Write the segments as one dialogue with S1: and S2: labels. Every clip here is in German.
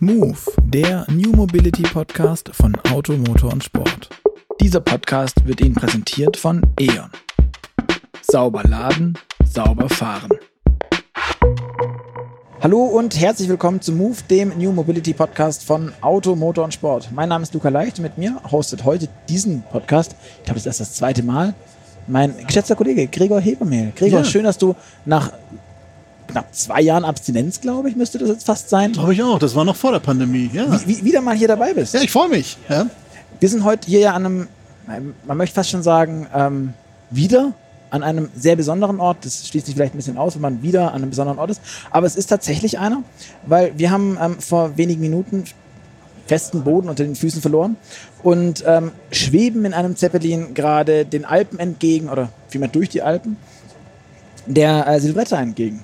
S1: Move, der New Mobility Podcast von Auto, Motor und Sport. Dieser Podcast wird Ihnen präsentiert von E.ON. Sauber laden, sauber fahren.
S2: Hallo und herzlich willkommen zu Move, dem New Mobility Podcast von Auto, Motor und Sport. Mein Name ist Luca Leicht und mit mir hostet heute diesen Podcast, ich glaube, das ist das zweite Mal, mein geschätzter Kollege Gregor Hebermehl. Gregor,
S3: Ja.
S2: schön, dass du nach knapp zwei Jahren Abstinenz, glaube ich, müsste das jetzt fast sein,
S3: Glaube ich auch. Das war noch vor der Pandemie. Ja,
S2: wie, wieder mal hier dabei bist.
S3: ja ich freue mich. Ja.
S2: Wir sind heute hier ja an einem, man möchte fast schon sagen, ähm, wieder an einem sehr besonderen Ort. Das schließt sich vielleicht ein bisschen aus, wenn man wieder an einem besonderen Ort ist. Aber es ist tatsächlich einer, weil wir haben ähm, vor wenigen Minuten festen Boden unter den Füßen verloren und ähm, schweben in einem Zeppelin gerade den Alpen entgegen oder vielmehr durch die Alpen der äh, Silvretta entgegen.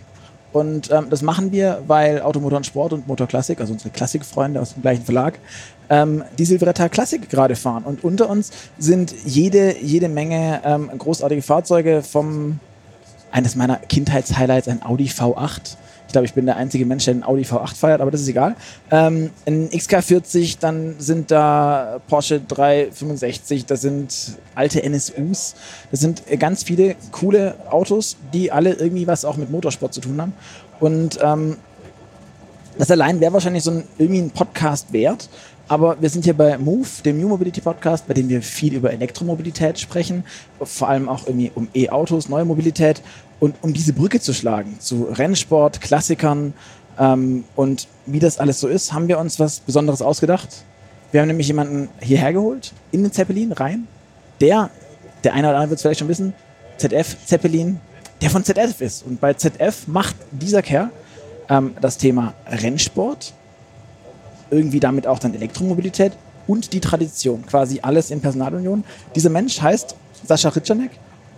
S2: Und ähm, das machen wir, weil Automotor und Sport und Motorklassik, also unsere Klassikfreunde aus dem gleichen Verlag, ähm, die Silvretta Klassik gerade fahren. Und unter uns sind jede, jede Menge ähm, großartige Fahrzeuge vom, eines meiner Kindheitshighlights, ein Audi V8. Ich glaube, ich bin der einzige Mensch, der einen Audi V8 feiert, aber das ist egal. Ähm, ein XK40, dann sind da Porsche 365, das sind alte NSUs, das sind ganz viele coole Autos, die alle irgendwie was auch mit Motorsport zu tun haben. Und ähm, das allein wäre wahrscheinlich so ein, irgendwie ein Podcast wert. Aber wir sind hier bei Move, dem New Mobility Podcast, bei dem wir viel über Elektromobilität sprechen, vor allem auch irgendwie um E-Autos, neue Mobilität und um diese Brücke zu schlagen zu Rennsport, Klassikern ähm, und wie das alles so ist, haben wir uns was Besonderes ausgedacht. Wir haben nämlich jemanden hierher geholt, in den Zeppelin rein, der, der eine oder andere wird es vielleicht schon wissen, ZF Zeppelin, der von ZF ist. Und bei ZF macht dieser Kerl ähm, das Thema Rennsport, irgendwie damit auch dann Elektromobilität und die Tradition, quasi alles in Personalunion. Dieser Mensch heißt Sascha Ritscharnek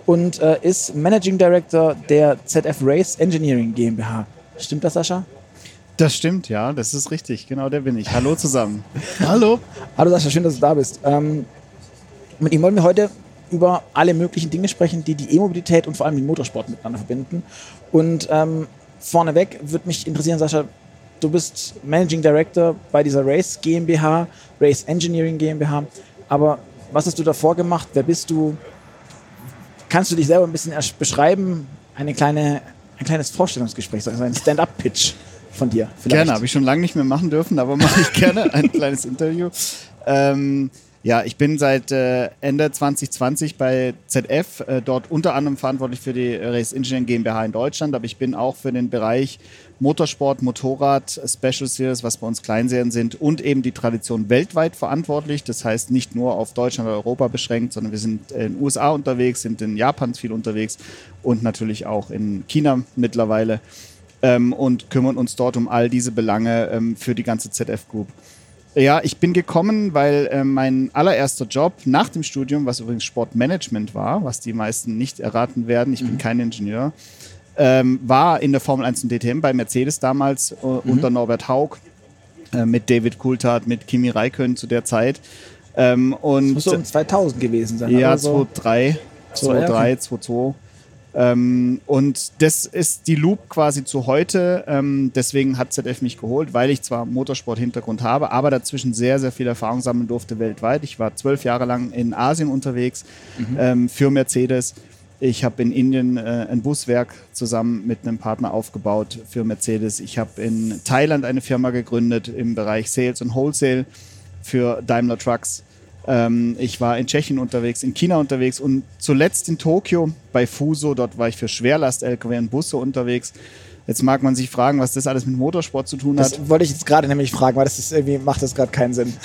S2: und äh, ist Managing Director der ZF Race Engineering GmbH. Stimmt das, Sascha?
S4: Das stimmt, ja, das ist richtig. Genau, der bin ich. Hallo zusammen.
S3: Hallo.
S2: Hallo Sascha, schön, dass du da bist. Ähm, mit ihm wollen wir heute über alle möglichen Dinge sprechen, die die E-Mobilität und vor allem den Motorsport miteinander verbinden. Und ähm, vorneweg würde mich interessieren, Sascha, du bist Managing Director bei dieser Race GmbH, Race Engineering GmbH. Aber was hast du davor gemacht? Wer bist du? Kannst du dich selber ein bisschen beschreiben? Eine kleine, ein kleines Vorstellungsgespräch, also ein Stand-up-Pitch von dir. Vielleicht.
S4: Gerne, habe ich schon lange nicht mehr machen dürfen, aber mache ich gerne ein kleines Interview. Ähm, ja, ich bin seit äh, Ende 2020 bei ZF, äh, dort unter anderem verantwortlich für die Race Engineering GmbH in Deutschland, aber ich bin auch für den Bereich Motorsport, Motorrad, Special Series, was bei uns Kleinserien sind und eben die Tradition weltweit verantwortlich. Das heißt nicht nur auf Deutschland oder Europa beschränkt, sondern wir sind in den USA unterwegs, sind in Japan viel unterwegs und natürlich auch in China mittlerweile ähm, und kümmern uns dort um all diese Belange ähm, für die ganze ZF Group. Ja, ich bin gekommen, weil äh, mein allererster Job nach dem Studium, was übrigens Sportmanagement war, was die meisten nicht erraten werden, ich bin kein Ingenieur, ähm, war in der Formel 1 und DTM bei Mercedes damals äh, unter Norbert Haug, äh, mit David Coulthard, mit Kimi Räikkönen zu der Zeit. Ähm, und
S2: Muss so um 2000 gewesen sein.
S4: ja,
S2: oder so.
S4: 2-3,
S2: So, ja,
S4: 2-3, 2-2. Ähm, und das ist die Loop quasi zu heute. Ähm, deswegen hat ZF mich geholt, weil ich zwar Motorsport-Hintergrund habe, aber dazwischen sehr, sehr viel Erfahrung sammeln durfte weltweit. Ich war zwölf Jahre lang in Asien unterwegs ähm, für Mercedes. Ich habe in Indien äh, ein Buswerk zusammen mit einem Partner aufgebaut für Mercedes. Ich habe in Thailand eine Firma gegründet im Bereich Sales und Wholesale für Daimler Trucks. Ähm, ich war in Tschechien unterwegs, in China unterwegs und zuletzt in Tokio bei Fuso. Dort war ich für Schwerlast-LKW und Busse unterwegs. Jetzt mag man sich fragen, was das alles mit Motorsport zu tun hat.
S2: Das wollte ich jetzt gerade nämlich fragen, weil das ist irgendwie macht das gerade keinen Sinn.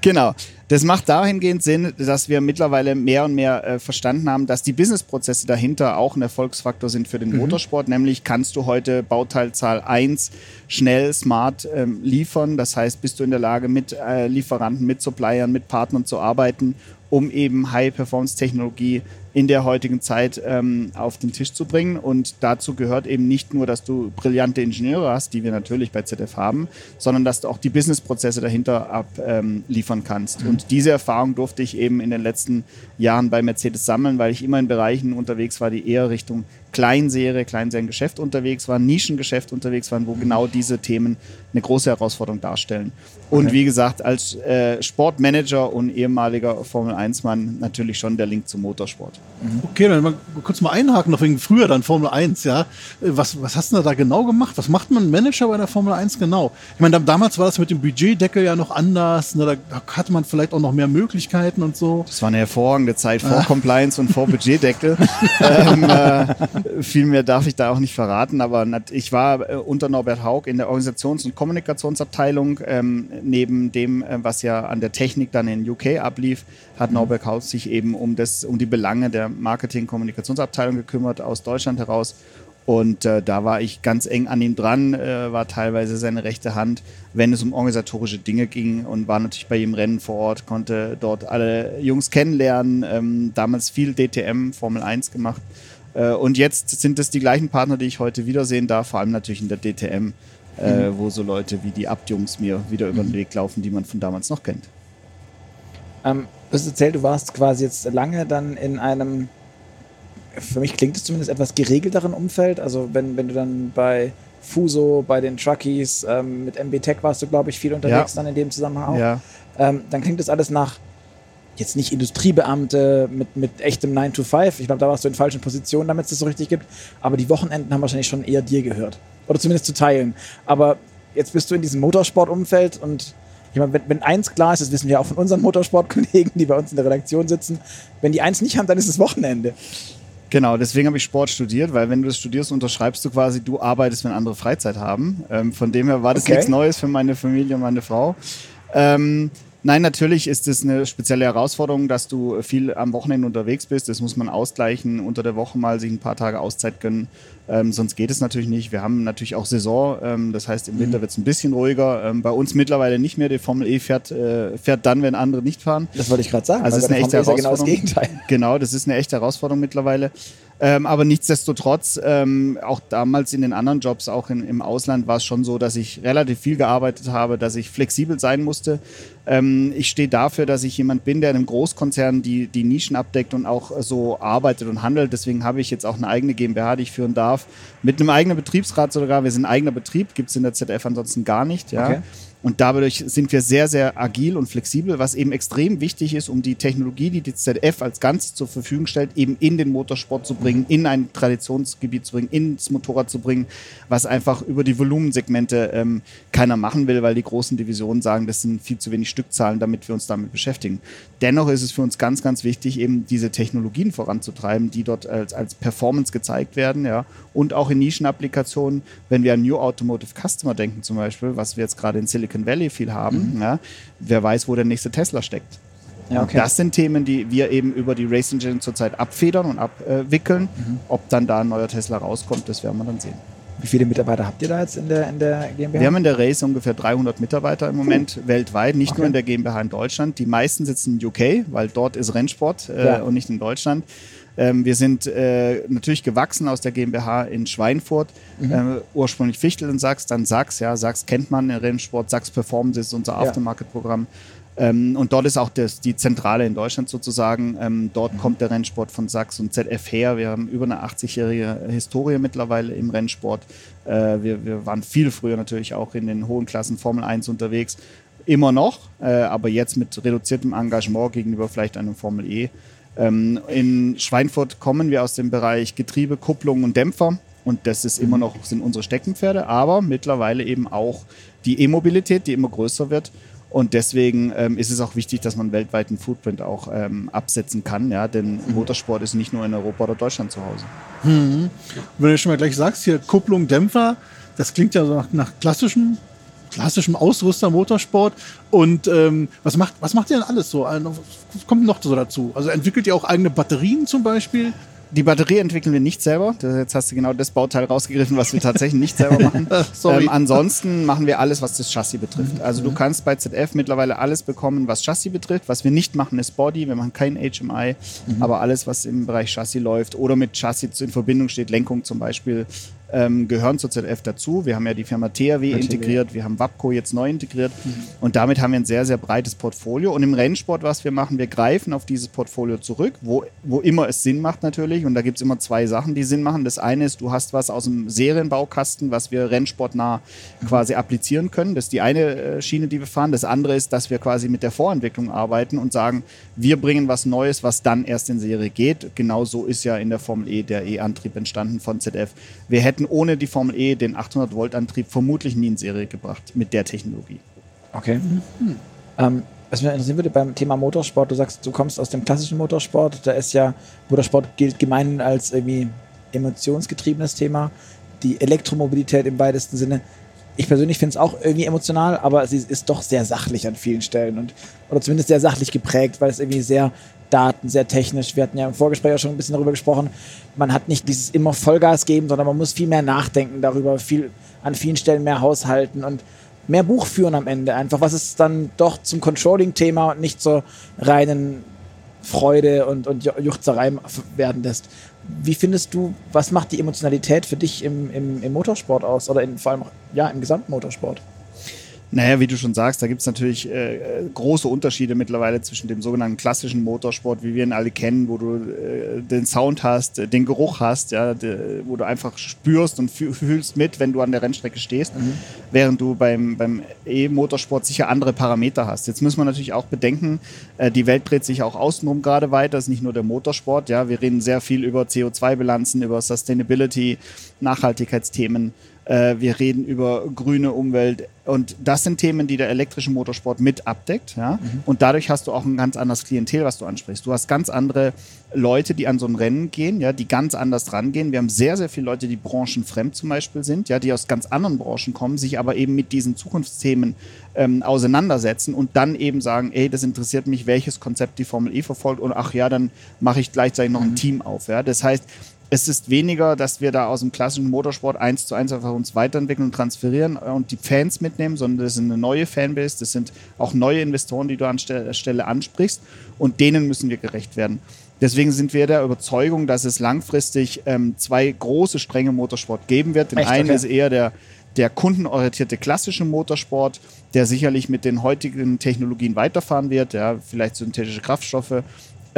S4: Genau. Das macht dahingehend Sinn, dass wir mittlerweile mehr und mehr äh, verstanden haben, dass die Businessprozesse dahinter auch ein Erfolgsfaktor sind für den Motorsport. Nämlich kannst du heute Bauteilzahl 1 schnell, smart ähm, liefern. Das heißt, bist du in der Lage, mit äh, Lieferanten, mit Suppliern, mit Partnern zu arbeiten, um eben High-Performance-Technologie in der heutigen Zeit ähm, auf den Tisch zu bringen. Und dazu gehört eben nicht nur, dass du brillante Ingenieure hast, die wir natürlich bei ZF haben, sondern dass du auch die Businessprozesse dahinter abliefern ähm, kannst. Und diese Erfahrung durfte ich eben in den letzten Jahren bei Mercedes sammeln, weil ich immer in Bereichen unterwegs war, die eher Richtung Kleinserie, Kleinseriengeschäft unterwegs waren, Nischengeschäft unterwegs waren, wo genau diese Themen eine große Herausforderung darstellen. Und
S2: Okay.
S4: wie gesagt, als äh, Sportmanager und ehemaliger Formel-1-Mann natürlich schon der Link zum Motorsport.
S3: Okay, dann mal kurz mal einhaken, noch wegen früher dann Formel 1, ja. Äh, Was, was hast du da genau gemacht? Was macht man Manager bei der Formel 1 genau? Ich meine, da- damals war das mit dem Budgetdeckel ja noch anders, ne? da, hatte man vielleicht auch noch mehr Möglichkeiten und so.
S4: Das war eine hervorragende Zeit vor Compliance und vor Budgetdeckel. ähm, äh, viel mehr darf ich da auch nicht verraten, aber ich war äh, unter Norbert Haug in der Organisations- und Kommunikationsabteilung. Ähm, neben dem, äh, was ja an der Technik dann in UK ablief, hat Norbert Haug sich eben um, das, um die Belange der Marketing-Kommunikationsabteilung gekümmert aus Deutschland heraus. Und äh, da war ich ganz eng an ihm dran, äh, war teilweise seine rechte Hand, wenn es um organisatorische Dinge ging und war natürlich bei ihm Rennen vor Ort, konnte dort alle Jungs kennenlernen, ähm, damals viel DTM, Formel 1 gemacht. Äh, und jetzt sind es die gleichen Partner, die ich heute wiedersehen darf, vor allem natürlich in der DTM, äh, wo so Leute wie die Abt-Jungs mir wieder über den Weg laufen, die man von damals noch kennt.
S2: Ähm, du hast erzählt, du warst quasi jetzt lange dann in einem, für mich klingt es zumindest etwas geregelteren Umfeld. Also wenn, wenn du dann bei Fuso, bei den Truckies, ähm, mit MB Tech warst du, glaube ich, viel unterwegs
S4: Ja.
S2: dann in dem Zusammenhang auch.
S4: Ja.
S2: Ähm, dann klingt das alles nach jetzt nicht Industriebeamte mit, mit echtem 9 to 5. Ich glaube, da warst du in falschen Positionen, damit es das so richtig gibt. Aber die Wochenenden haben wahrscheinlich schon eher dir gehört. Oder zumindest zu teilen. Aber jetzt bist du in diesem Motorsportumfeld und ich meine, wenn, wenn eins klar ist, das wissen wir auch von unseren Motorsportkollegen, die bei uns in der Redaktion sitzen, wenn die eins nicht haben, dann ist es Wochenende.
S4: Genau, deswegen habe ich Sport studiert, weil wenn du das studierst, unterschreibst du quasi, du arbeitest, wenn andere Freizeit haben. Ähm, von dem her war das
S2: Okay.
S4: nichts Neues für meine Familie und meine Frau. Ähm, nein, natürlich ist es eine spezielle Herausforderung, dass du viel am Wochenende unterwegs bist. Das muss man ausgleichen, unter der Woche mal sich ein paar Tage Auszeit gönnen. Ähm, sonst geht es natürlich nicht. Wir haben natürlich auch Saison, ähm, das heißt im Winter wird es ein bisschen ruhiger. Ähm, bei uns mittlerweile nicht mehr. Die Formel E fährt, äh, fährt dann, wenn andere nicht fahren.
S2: Das wollte ich gerade sagen.
S4: Also ist eine echte
S2: ja genau das
S4: Herausforderung.
S2: Gegenteil.
S4: Genau, das ist eine echte Herausforderung mittlerweile. Ähm, aber nichtsdestotrotz, ähm, auch damals in den anderen Jobs, auch in, im Ausland, war es schon so, dass ich relativ viel gearbeitet habe, dass ich flexibel sein musste. Ähm, ich stehe dafür, dass ich jemand bin, der in einem Großkonzern die, die Nischen abdeckt und auch so arbeitet und handelt. Deswegen habe ich jetzt auch eine eigene GmbH, die ich führen darf, mit einem eigenen Betriebsrat sogar. Wir sind ein eigener Betrieb, gibt es in der ZF ansonsten gar nicht. Ja.
S2: Okay.
S4: Und dadurch sind wir sehr, sehr agil und flexibel, was eben extrem wichtig ist, um die Technologie, die die ZF als Ganzes zur Verfügung stellt, eben in den Motorsport zu bringen, in ein Traditionsgebiet zu bringen, ins Motorrad zu bringen, was einfach über die Volumensegmente ähm, keiner machen will, weil die großen Divisionen sagen, das sind viel zu wenig Stückzahlen, damit wir uns damit beschäftigen. Dennoch ist es für uns ganz, ganz wichtig, eben diese Technologien voranzutreiben, die dort als, als Performance gezeigt werden, ja, und auch in Nischenapplikationen, wenn wir an New Automotive Customer denken zum Beispiel, was wir jetzt gerade in Silicon Valley viel haben, ja, wer weiß, wo der nächste Tesla steckt.
S2: Ja,
S4: Und Das sind Themen, die wir eben über die Race Engine zurzeit abfedern und abwickeln. Ob dann da ein neuer Tesla rauskommt, das werden wir dann sehen.
S2: Wie viele Mitarbeiter habt ihr da jetzt in der, in der GmbH?
S4: Wir haben in der Race ungefähr 300 Mitarbeiter im Moment weltweit, nicht
S2: Okay.
S4: nur in der GmbH in Deutschland. Die meisten sitzen in UK, weil dort ist Rennsport äh,
S2: Ja.
S4: und nicht in Deutschland. Ähm, wir sind äh, natürlich gewachsen aus der GmbH in Schweinfurt,
S2: Mhm.
S4: äh, ursprünglich Fichtel in Sachs, dann Sachs, ja, Sachs kennt man im Rennsport, Sachs Performance ist unser. Aftermarket-Programm. Ähm, und dort ist auch das, die Zentrale in Deutschland sozusagen. Ähm, dort
S2: Mhm.
S4: kommt der Rennsport von Sachs und ZF her. Wir haben über eine 80-jährige Historie mittlerweile im Rennsport. Äh, wir, wir waren viel früher natürlich auch in den hohen Klassen Formel 1 unterwegs. Immer noch, äh, aber jetzt mit reduziertem Engagement gegenüber vielleicht einem Formel E. Ähm, in Schweinfurt kommen wir aus dem Bereich Getriebe, Kupplung und Dämpfer. Und das ist immer noch, sind unsere Steckenpferde, aber mittlerweile eben auch die E-Mobilität, die immer größer wird. Und deswegen ähm, ist es auch wichtig, dass man weltweit einen Footprint auch ähm, absetzen kann, ja, denn Motorsport ist nicht nur in Europa oder Deutschland zu Hause.
S3: Wenn du schon mal gleich sagst, hier Kupplung, Dämpfer, das klingt ja so nach, nach klassischem, klassischem Ausrüster Motorsport. Und ähm, was, macht, was macht ihr denn alles so? Also, Was kommt noch so dazu? Also entwickelt ihr auch eigene Batterien zum Beispiel?
S4: Die Batterie entwickeln wir nicht selber. Jetzt hast du genau das Bauteil rausgegriffen, was wir tatsächlich nicht selber machen. Ähm, ansonsten machen wir alles, was das Chassis betrifft. Also du kannst bei ZF mittlerweile alles bekommen, was Chassis betrifft. Was wir nicht machen, ist Body. Wir machen kein HMI, aber alles, was im Bereich Chassis läuft oder mit Chassis in Verbindung steht, Lenkung zum Beispiel, ähm, gehören zur ZF dazu. Wir haben ja die Firma THW integriert, wir haben Wapco jetzt neu integriert mhm. und damit haben wir ein sehr, sehr breites Portfolio. Und im Rennsport, was wir machen, wir greifen auf dieses Portfolio zurück, wo, wo immer es Sinn macht natürlich. Und da gibt es immer zwei Sachen, die Sinn machen. Das eine ist, du hast was aus dem Serienbaukasten, was wir rennsportnah mhm. quasi applizieren können. Das ist die eine äh, Schiene, die wir fahren. Das andere ist, dass wir quasi mit der Vorentwicklung arbeiten und sagen, wir bringen was Neues, was dann erst in Serie geht. Genau so ist ja in der Formel E der E-Antrieb entstanden von ZF. Wir hätten hätten ohne die Formel E den 800 Volt Antrieb vermutlich nie in Serie gebracht mit der Technologie.
S2: Okay. Mhm. Ähm, was mich interessieren würde beim Thema Motorsport, du sagst, du kommst aus dem klassischen Motorsport, da ist ja, Motorsport gilt gemeinhin als irgendwie emotionsgetriebenes Thema, die Elektromobilität im weitesten Sinne. Ich persönlich finde es auch irgendwie emotional, aber sie ist doch sehr sachlich an vielen Stellen und oder zumindest sehr sachlich geprägt, weil es irgendwie sehr Daten, sehr technisch. Wir hatten ja im Vorgespräch auch schon ein bisschen darüber gesprochen. Man hat nicht dieses immer Vollgas geben, sondern man muss viel mehr nachdenken darüber, viel, an vielen Stellen mehr haushalten und mehr Buch führen am Ende einfach, was es dann doch zum Controlling-Thema und nicht zur reinen Freude und, und Juchzerei werden lässt. Wie findest du, was macht die Emotionalität für dich im, im, im Motorsport aus oder in, vor allem ja, im gesamten Motorsport?
S4: Naja, wie du schon sagst, da gibt es natürlich äh, große Unterschiede mittlerweile zwischen dem sogenannten klassischen Motorsport, wie wir ihn alle kennen, wo du äh, den Sound hast, äh, den Geruch hast, ja, de, wo du einfach spürst und fühlst mit, wenn du an der Rennstrecke stehst, mhm. während du beim, beim E-Motorsport sicher andere Parameter hast. Jetzt müssen wir natürlich auch bedenken, äh, die Welt dreht sich auch außenrum gerade weiter, es ist nicht nur der Motorsport, ja, wir reden sehr viel über CO2-Bilanzen, über Sustainability, Nachhaltigkeitsthemen. Äh, wir reden über grüne Umwelt. Und das sind Themen, die der elektrische Motorsport mit abdeckt. Ja? Mhm. Und dadurch hast du auch ein ganz anderes Klientel, was du ansprichst. Du hast ganz andere Leute, die an so ein Rennen gehen, ja, die ganz anders rangehen. Wir haben sehr, sehr viele Leute, die branchenfremd zum Beispiel sind, ja, die aus ganz anderen Branchen kommen, sich aber eben mit diesen Zukunftsthemen ähm, auseinandersetzen und dann eben sagen, ey, das interessiert mich, welches Konzept die Formel E verfolgt und ach ja, dann mache ich gleichzeitig noch ein mhm. Team auf. Ja? Das heißt, es ist weniger, dass wir da aus dem klassischen Motorsport eins zu eins einfach uns weiterentwickeln und transferieren und die Fans mitnehmen, sondern das ist eine neue Fanbase, das sind auch neue Investoren, die du an der Stelle ansprichst und denen müssen wir gerecht werden. Deswegen sind wir der Überzeugung, dass es langfristig ähm, zwei große Stränge Motorsport geben wird. Den Echt, einen okay. ist eher der, der kundenorientierte klassische Motorsport, der sicherlich mit den heutigen Technologien weiterfahren wird, ja, vielleicht synthetische Kraftstoffe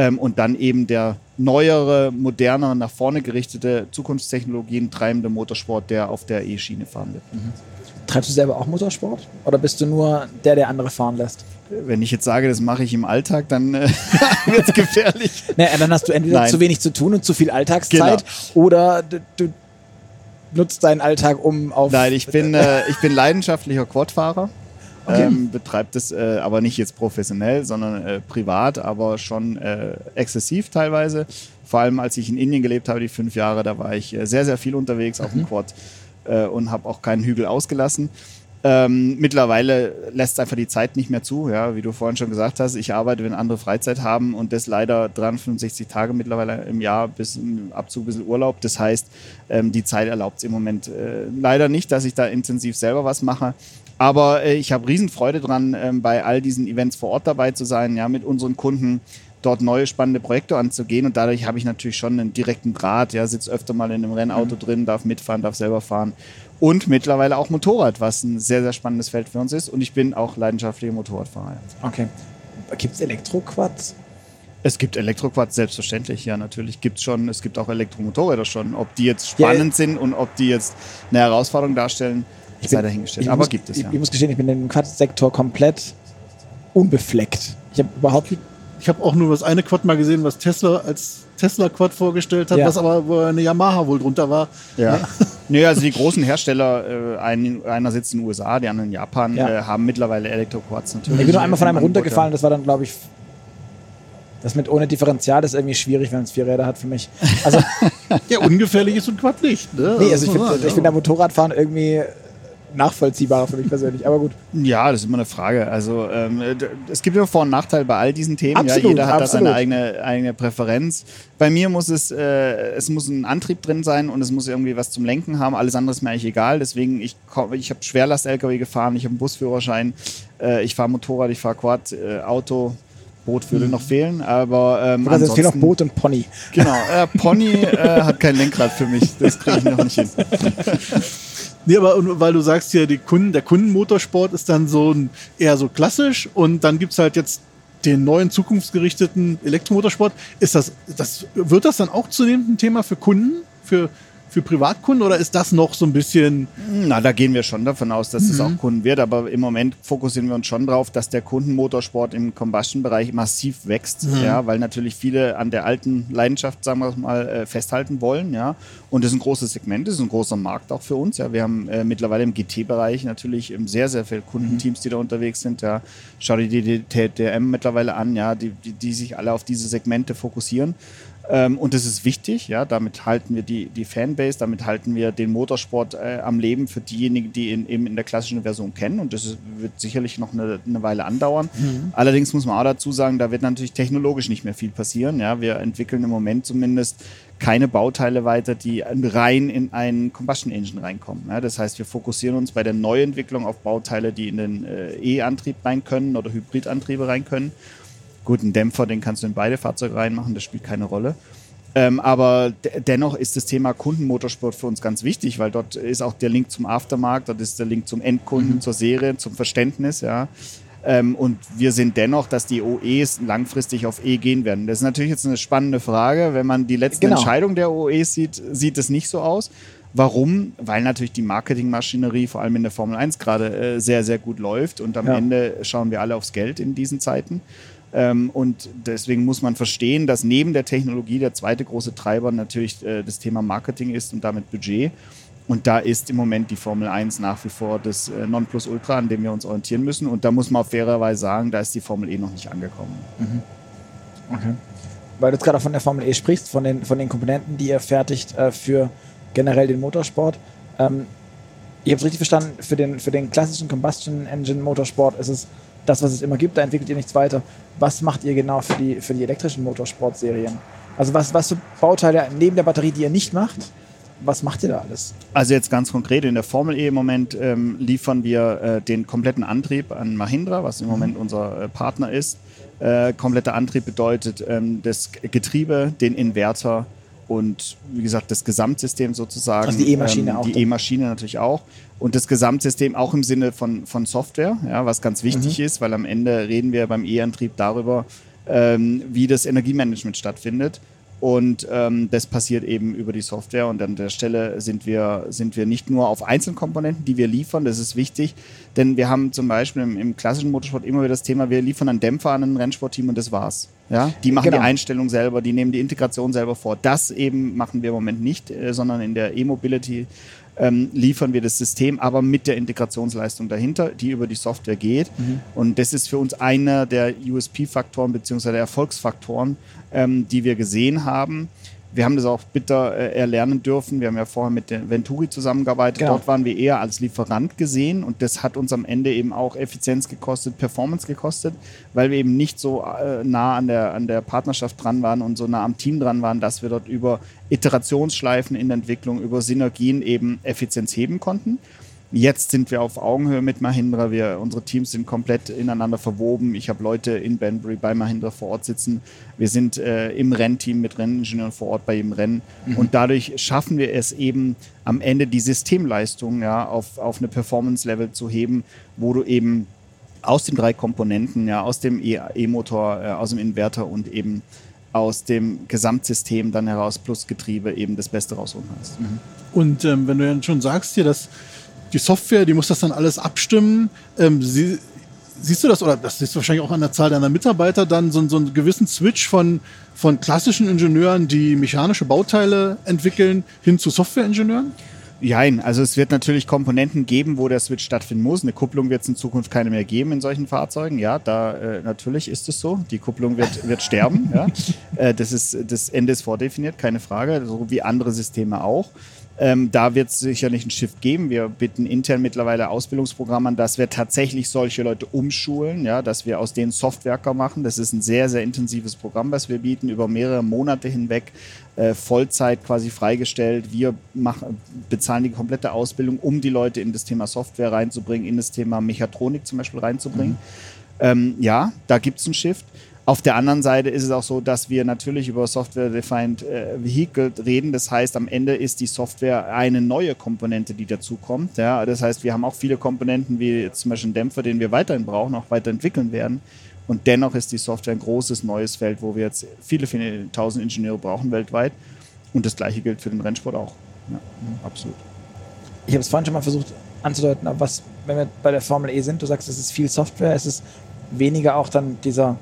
S4: ähm, und dann eben der neuere, modernere, nach vorne gerichtete Zukunftstechnologien treibende Motorsport, der auf der E-Schiene fahren wird. Mhm.
S2: Treibst du selber auch Motorsport oder bist du nur der, der andere fahren lässt?
S4: Wenn ich jetzt sage, das mache ich im Alltag, dann äh, wird es gefährlich.
S2: naja, dann hast du entweder Nein. zu wenig zu tun und zu viel Alltagszeit genau. oder du, du, nutzt deinen Alltag, um auf.
S4: Nein, ich bin, äh, ich bin leidenschaftlicher Quadfahrer. Okay. Ähm, betreibt es äh, aber nicht jetzt professionell, sondern äh, privat, aber schon äh, exzessiv teilweise. Vor allem als ich in Indien gelebt habe, die fünf Jahre, da war ich äh, sehr, sehr viel unterwegs auf dem mhm. Quad äh, und habe auch keinen Hügel ausgelassen. Ähm, mittlerweile lässt einfach die Zeit nicht mehr zu, ja, wie du vorhin schon gesagt hast. Ich arbeite, wenn andere Freizeit haben und das leider 365 Tage mittlerweile im Jahr bis im Abzug ein bisschen Urlaub. Das heißt, ähm, die Zeit erlaubt es im Moment äh, leider nicht, dass ich da intensiv selber was mache. Aber äh, ich habe Riesenfreude dran, ähm, bei all diesen Events vor Ort dabei zu sein, ja, mit unseren Kunden dort neue spannende Projekte anzugehen und dadurch habe ich natürlich schon einen direkten Draht, ja, sitze öfter mal in einem Rennauto mhm. drin, darf mitfahren, darf selber fahren und mittlerweile auch Motorrad, was ein sehr, sehr spannendes Feld für uns ist und ich bin auch leidenschaftlicher Motorradfahrer.
S2: Okay. Gibt es Elektroquads?
S4: Es gibt Elektroquads, selbstverständlich, ja, natürlich gibt es schon. Es gibt auch Elektromotorräder schon. Ob die jetzt spannend ja, sind und ob die jetzt eine Herausforderung darstellen, ich sei dahingestellt. Aber
S2: muss,
S4: gibt es
S2: ja. Ich, muss gestehen, ich bin im Quad-Sektor komplett unbefleckt. Ich habe überhaupt.
S3: Ich habe auch nur das eine Quad mal gesehen, was Tesla als Tesla Quad vorgestellt hat, ja. was aber wo eine Yamaha wohl drunter war.
S4: Ja. Nö, also die großen Hersteller, äh, ein, einer sitzt in den USA, der andere in Japan, ja. äh, haben mittlerweile Elektroquads natürlich.
S2: Ich bin nur einmal von einem runtergefallen, das war dann, glaube ich, das mit ohne Differential ist irgendwie schwierig, wenn es vier Räder hat für mich. Also
S3: ja, ungefährlich ist so ein Quad nicht. Ne?
S2: Nee, also ich finde ich find Motorradfahren irgendwie nachvollziehbarer für mich persönlich, aber gut.
S4: Ja, das ist immer eine Frage. Also ähm, es gibt ja Vor- und Nachteile bei all diesen Themen. Absolut, ja, jeder hat absolut. da seine eigene, eigene Präferenz. Bei mir muss es, äh, es muss ein Antrieb drin sein und es muss irgendwie was zum Lenken haben. Alles andere ist mir eigentlich egal. Deswegen, ich, ich habe Schwerlast-LKW gefahren, ich habe einen Busführerschein, äh, ich fahre Motorrad, ich fahre Quad, äh, Auto. Boot würde noch fehlen, aber ähm,
S2: Oder es fehlt noch Boot und Pony.
S4: Genau, äh, Pony äh, hat kein Lenkrad für mich, das kriege ich noch nicht hin.
S3: Nee, aber weil du sagst ja, die Kunden, der Kundenmotorsport ist dann so ein, eher so klassisch und dann gibt's halt jetzt den neuen zukunftsgerichteten Elektromotorsport. Ist das, das, wird das dann auch zunehmend ein Thema für Kunden, für, für Privatkunden oder ist das noch so ein bisschen,
S4: Na, da gehen wir schon davon aus, dass es auch Kunden wird, aber im Moment fokussieren wir uns schon drauf, dass der Kundenmotorsport im Combustion-Bereich massiv wächst, ja, weil natürlich viele an der alten Leidenschaft, sagen wir es mal, äh, festhalten wollen, ja. Und das ist ein großes Segment, das ist ein großer Markt auch für uns, ja. Wir haben äh, mittlerweile im GT-Bereich natürlich ähm, sehr, sehr viele Kundenteams, die da unterwegs sind, ja. Schau dir die DTM mittlerweile an, ja, die, die, die sich alle auf diese Segmente fokussieren. Ähm, und das ist wichtig, ja, damit halten wir die, die Fanbase, damit halten wir den Motorsport äh, am Leben für diejenigen, die ihn eben in der klassischen Version kennen. Und das ist, wird sicherlich noch eine, eine Weile andauern. Allerdings muss man auch dazu sagen, da wird natürlich technologisch nicht mehr viel passieren. Ja. Wir entwickeln im Moment zumindest keine Bauteile weiter, die rein in einen Combustion Engine reinkommen. Ja. Das heißt, wir fokussieren uns bei der Neuentwicklung auf Bauteile, die in den äh, E-Antrieb rein können oder Hybridantriebe rein können. Gut, einen Dämpfer, den kannst du in beide Fahrzeuge reinmachen, das spielt keine Rolle. Ähm, aber de- dennoch ist das Thema Kundenmotorsport für uns ganz wichtig, weil dort ist auch der Link zum Aftermarkt, dort ist der Link zum Endkunden, zur Serie, zum Verständnis, ja. Ähm, und wir sind dennoch, dass die OEs langfristig auf E gehen werden. Das ist natürlich jetzt eine spannende Frage. Wenn man die letzte
S2: Genau.
S4: Entscheidung der OEs sieht, sieht es nicht so aus. Warum? Weil natürlich die Marketingmaschinerie, vor allem in der Formel 1 gerade, äh, sehr, sehr gut läuft. Und am
S2: Ja.
S4: Ende schauen wir alle aufs Geld in diesen Zeiten. Ähm, und deswegen muss man verstehen, dass neben der Technologie der zweite große Treiber natürlich äh, das Thema Marketing ist und damit Budget. Und da ist im Moment die Formel 1 nach wie vor das äh, Nonplusultra, an dem wir uns orientieren müssen. Und da muss man fairerweise sagen, da ist die Formel E noch nicht angekommen.
S2: Okay. Weil du jetzt gerade von der Formel E sprichst, von den, von den Komponenten, die ihr fertigt äh, für generell den Motorsport. Ähm, ich habe es richtig verstanden, für den, für den klassischen Combustion Engine Motorsport ist es das, was es immer gibt, da entwickelt ihr nichts weiter. Was macht ihr genau für die, für die elektrischen Motorsportserien? Also was, was für Bauteile neben der Batterie, die ihr nicht macht, was macht ihr da alles?
S4: Also jetzt ganz konkret, in der Formel E im Moment ähm, liefern wir äh, den kompletten Antrieb an Mahindra, was im Moment unser äh, Partner ist. Äh, kompletter Antrieb bedeutet ähm, das Getriebe, den Inverter und wie gesagt das Gesamtsystem sozusagen.
S2: Also die E-Maschine
S4: ähm,
S2: auch
S4: Die. E-Maschine natürlich auch. Und das Gesamtsystem auch im Sinne von, von Software, ja, was ganz wichtig
S2: Mhm.
S4: ist, weil am Ende reden wir beim E-Antrieb darüber, ähm, wie das Energiemanagement stattfindet. Und ähm, das passiert eben über die Software. Und an der Stelle sind wir, sind wir nicht nur auf Einzelkomponenten, die wir liefern, das ist wichtig, denn wir haben zum Beispiel im, im klassischen Motorsport immer wieder das Thema, wir liefern einen Dämpfer an ein Rennsportteam und das war's. Ja? Die machen
S2: Genau.
S4: die Einstellung selber, die nehmen die Integration selber vor. Das eben machen wir im Moment nicht, äh, sondern in der E-Mobility ähm, liefern wir das System, aber mit der Integrationsleistung dahinter, die über die Software geht. Und das ist für uns einer der USP-Faktoren bzw. der Erfolgsfaktoren, ähm, die wir gesehen haben. Wir haben das auch bitter äh, erlernen dürfen. Wir haben ja vorher mit der Venturi zusammengearbeitet.
S2: Genau.
S4: Dort waren wir eher als Lieferant gesehen und das hat uns am Ende eben auch Effizienz gekostet, Performance gekostet, weil wir eben nicht so äh, nah an der, an der Partnerschaft dran waren und so nah am Team dran waren, dass wir dort über Iterationsschleifen in der Entwicklung, über Synergien eben Effizienz heben konnten. Jetzt sind wir auf Augenhöhe mit Mahindra. Wir, unsere Teams sind komplett ineinander verwoben. Ich habe Leute in Banbury bei Mahindra vor Ort sitzen. Wir sind äh, im Rennteam mit Renningenieuren vor Ort bei jedem Rennen. Und dadurch schaffen wir es eben am Ende die Systemleistung ja, auf, auf eine Performance-Level zu heben, wo du eben aus den drei Komponenten, ja, aus dem E- E-Motor, äh, aus dem Inverter und eben aus dem Gesamtsystem dann heraus plus Getriebe eben das Beste rausholen kannst.
S3: Und ähm, wenn du dann schon sagst hier, dass die Software, die muss das dann alles abstimmen, ähm, sie, siehst du das, oder das ist wahrscheinlich auch an der Zahl deiner Mitarbeiter, dann so, so einen gewissen Switch von, von klassischen Ingenieuren, die mechanische Bauteile entwickeln, hin zu Softwareingenieuren?
S4: Jein, also es wird natürlich Komponenten geben, wo der Switch stattfinden muss. Eine Kupplung wird es in Zukunft keine mehr geben in solchen Fahrzeugen. Ja, da äh, natürlich ist es so. Die Kupplung wird, wird sterben. Ja. Äh, das, ist, das Ende ist vordefiniert, keine Frage, so wie andere Systeme auch. Ähm, da wird es sicherlich ein Shift geben. Wir bitten intern mittlerweile Ausbildungsprogramme an, dass wir tatsächlich solche Leute umschulen, ja, dass wir aus denen Softwerker machen. Das ist ein sehr, sehr intensives Programm, was wir bieten, über mehrere Monate hinweg, äh, Vollzeit quasi freigestellt. Wir machen, bezahlen die komplette Ausbildung, um die Leute in das Thema Software reinzubringen, in das Thema Mechatronik zum Beispiel reinzubringen. Ähm, ja, da gibt es einen Shift. Auf der anderen Seite ist es auch so, dass wir natürlich über Software-Defined äh, Vehicle reden. Das heißt, am Ende ist die Software eine neue Komponente, die dazukommt. Ja? Das heißt, wir haben auch viele Komponenten, wie zum Beispiel einen Dämpfer, den wir weiterhin brauchen, auch weiterentwickeln werden. Und dennoch ist die Software ein großes neues Feld, wo wir jetzt viele, viele tausend Ingenieure brauchen weltweit. Und das gleiche gilt für den Rennsport auch. Ja, absolut.
S2: Ich habe es vorhin schon mal versucht anzudeuten, aber was, wenn wir bei der Formel E sind, du sagst, es ist viel Software, es ist weniger auch dann dieser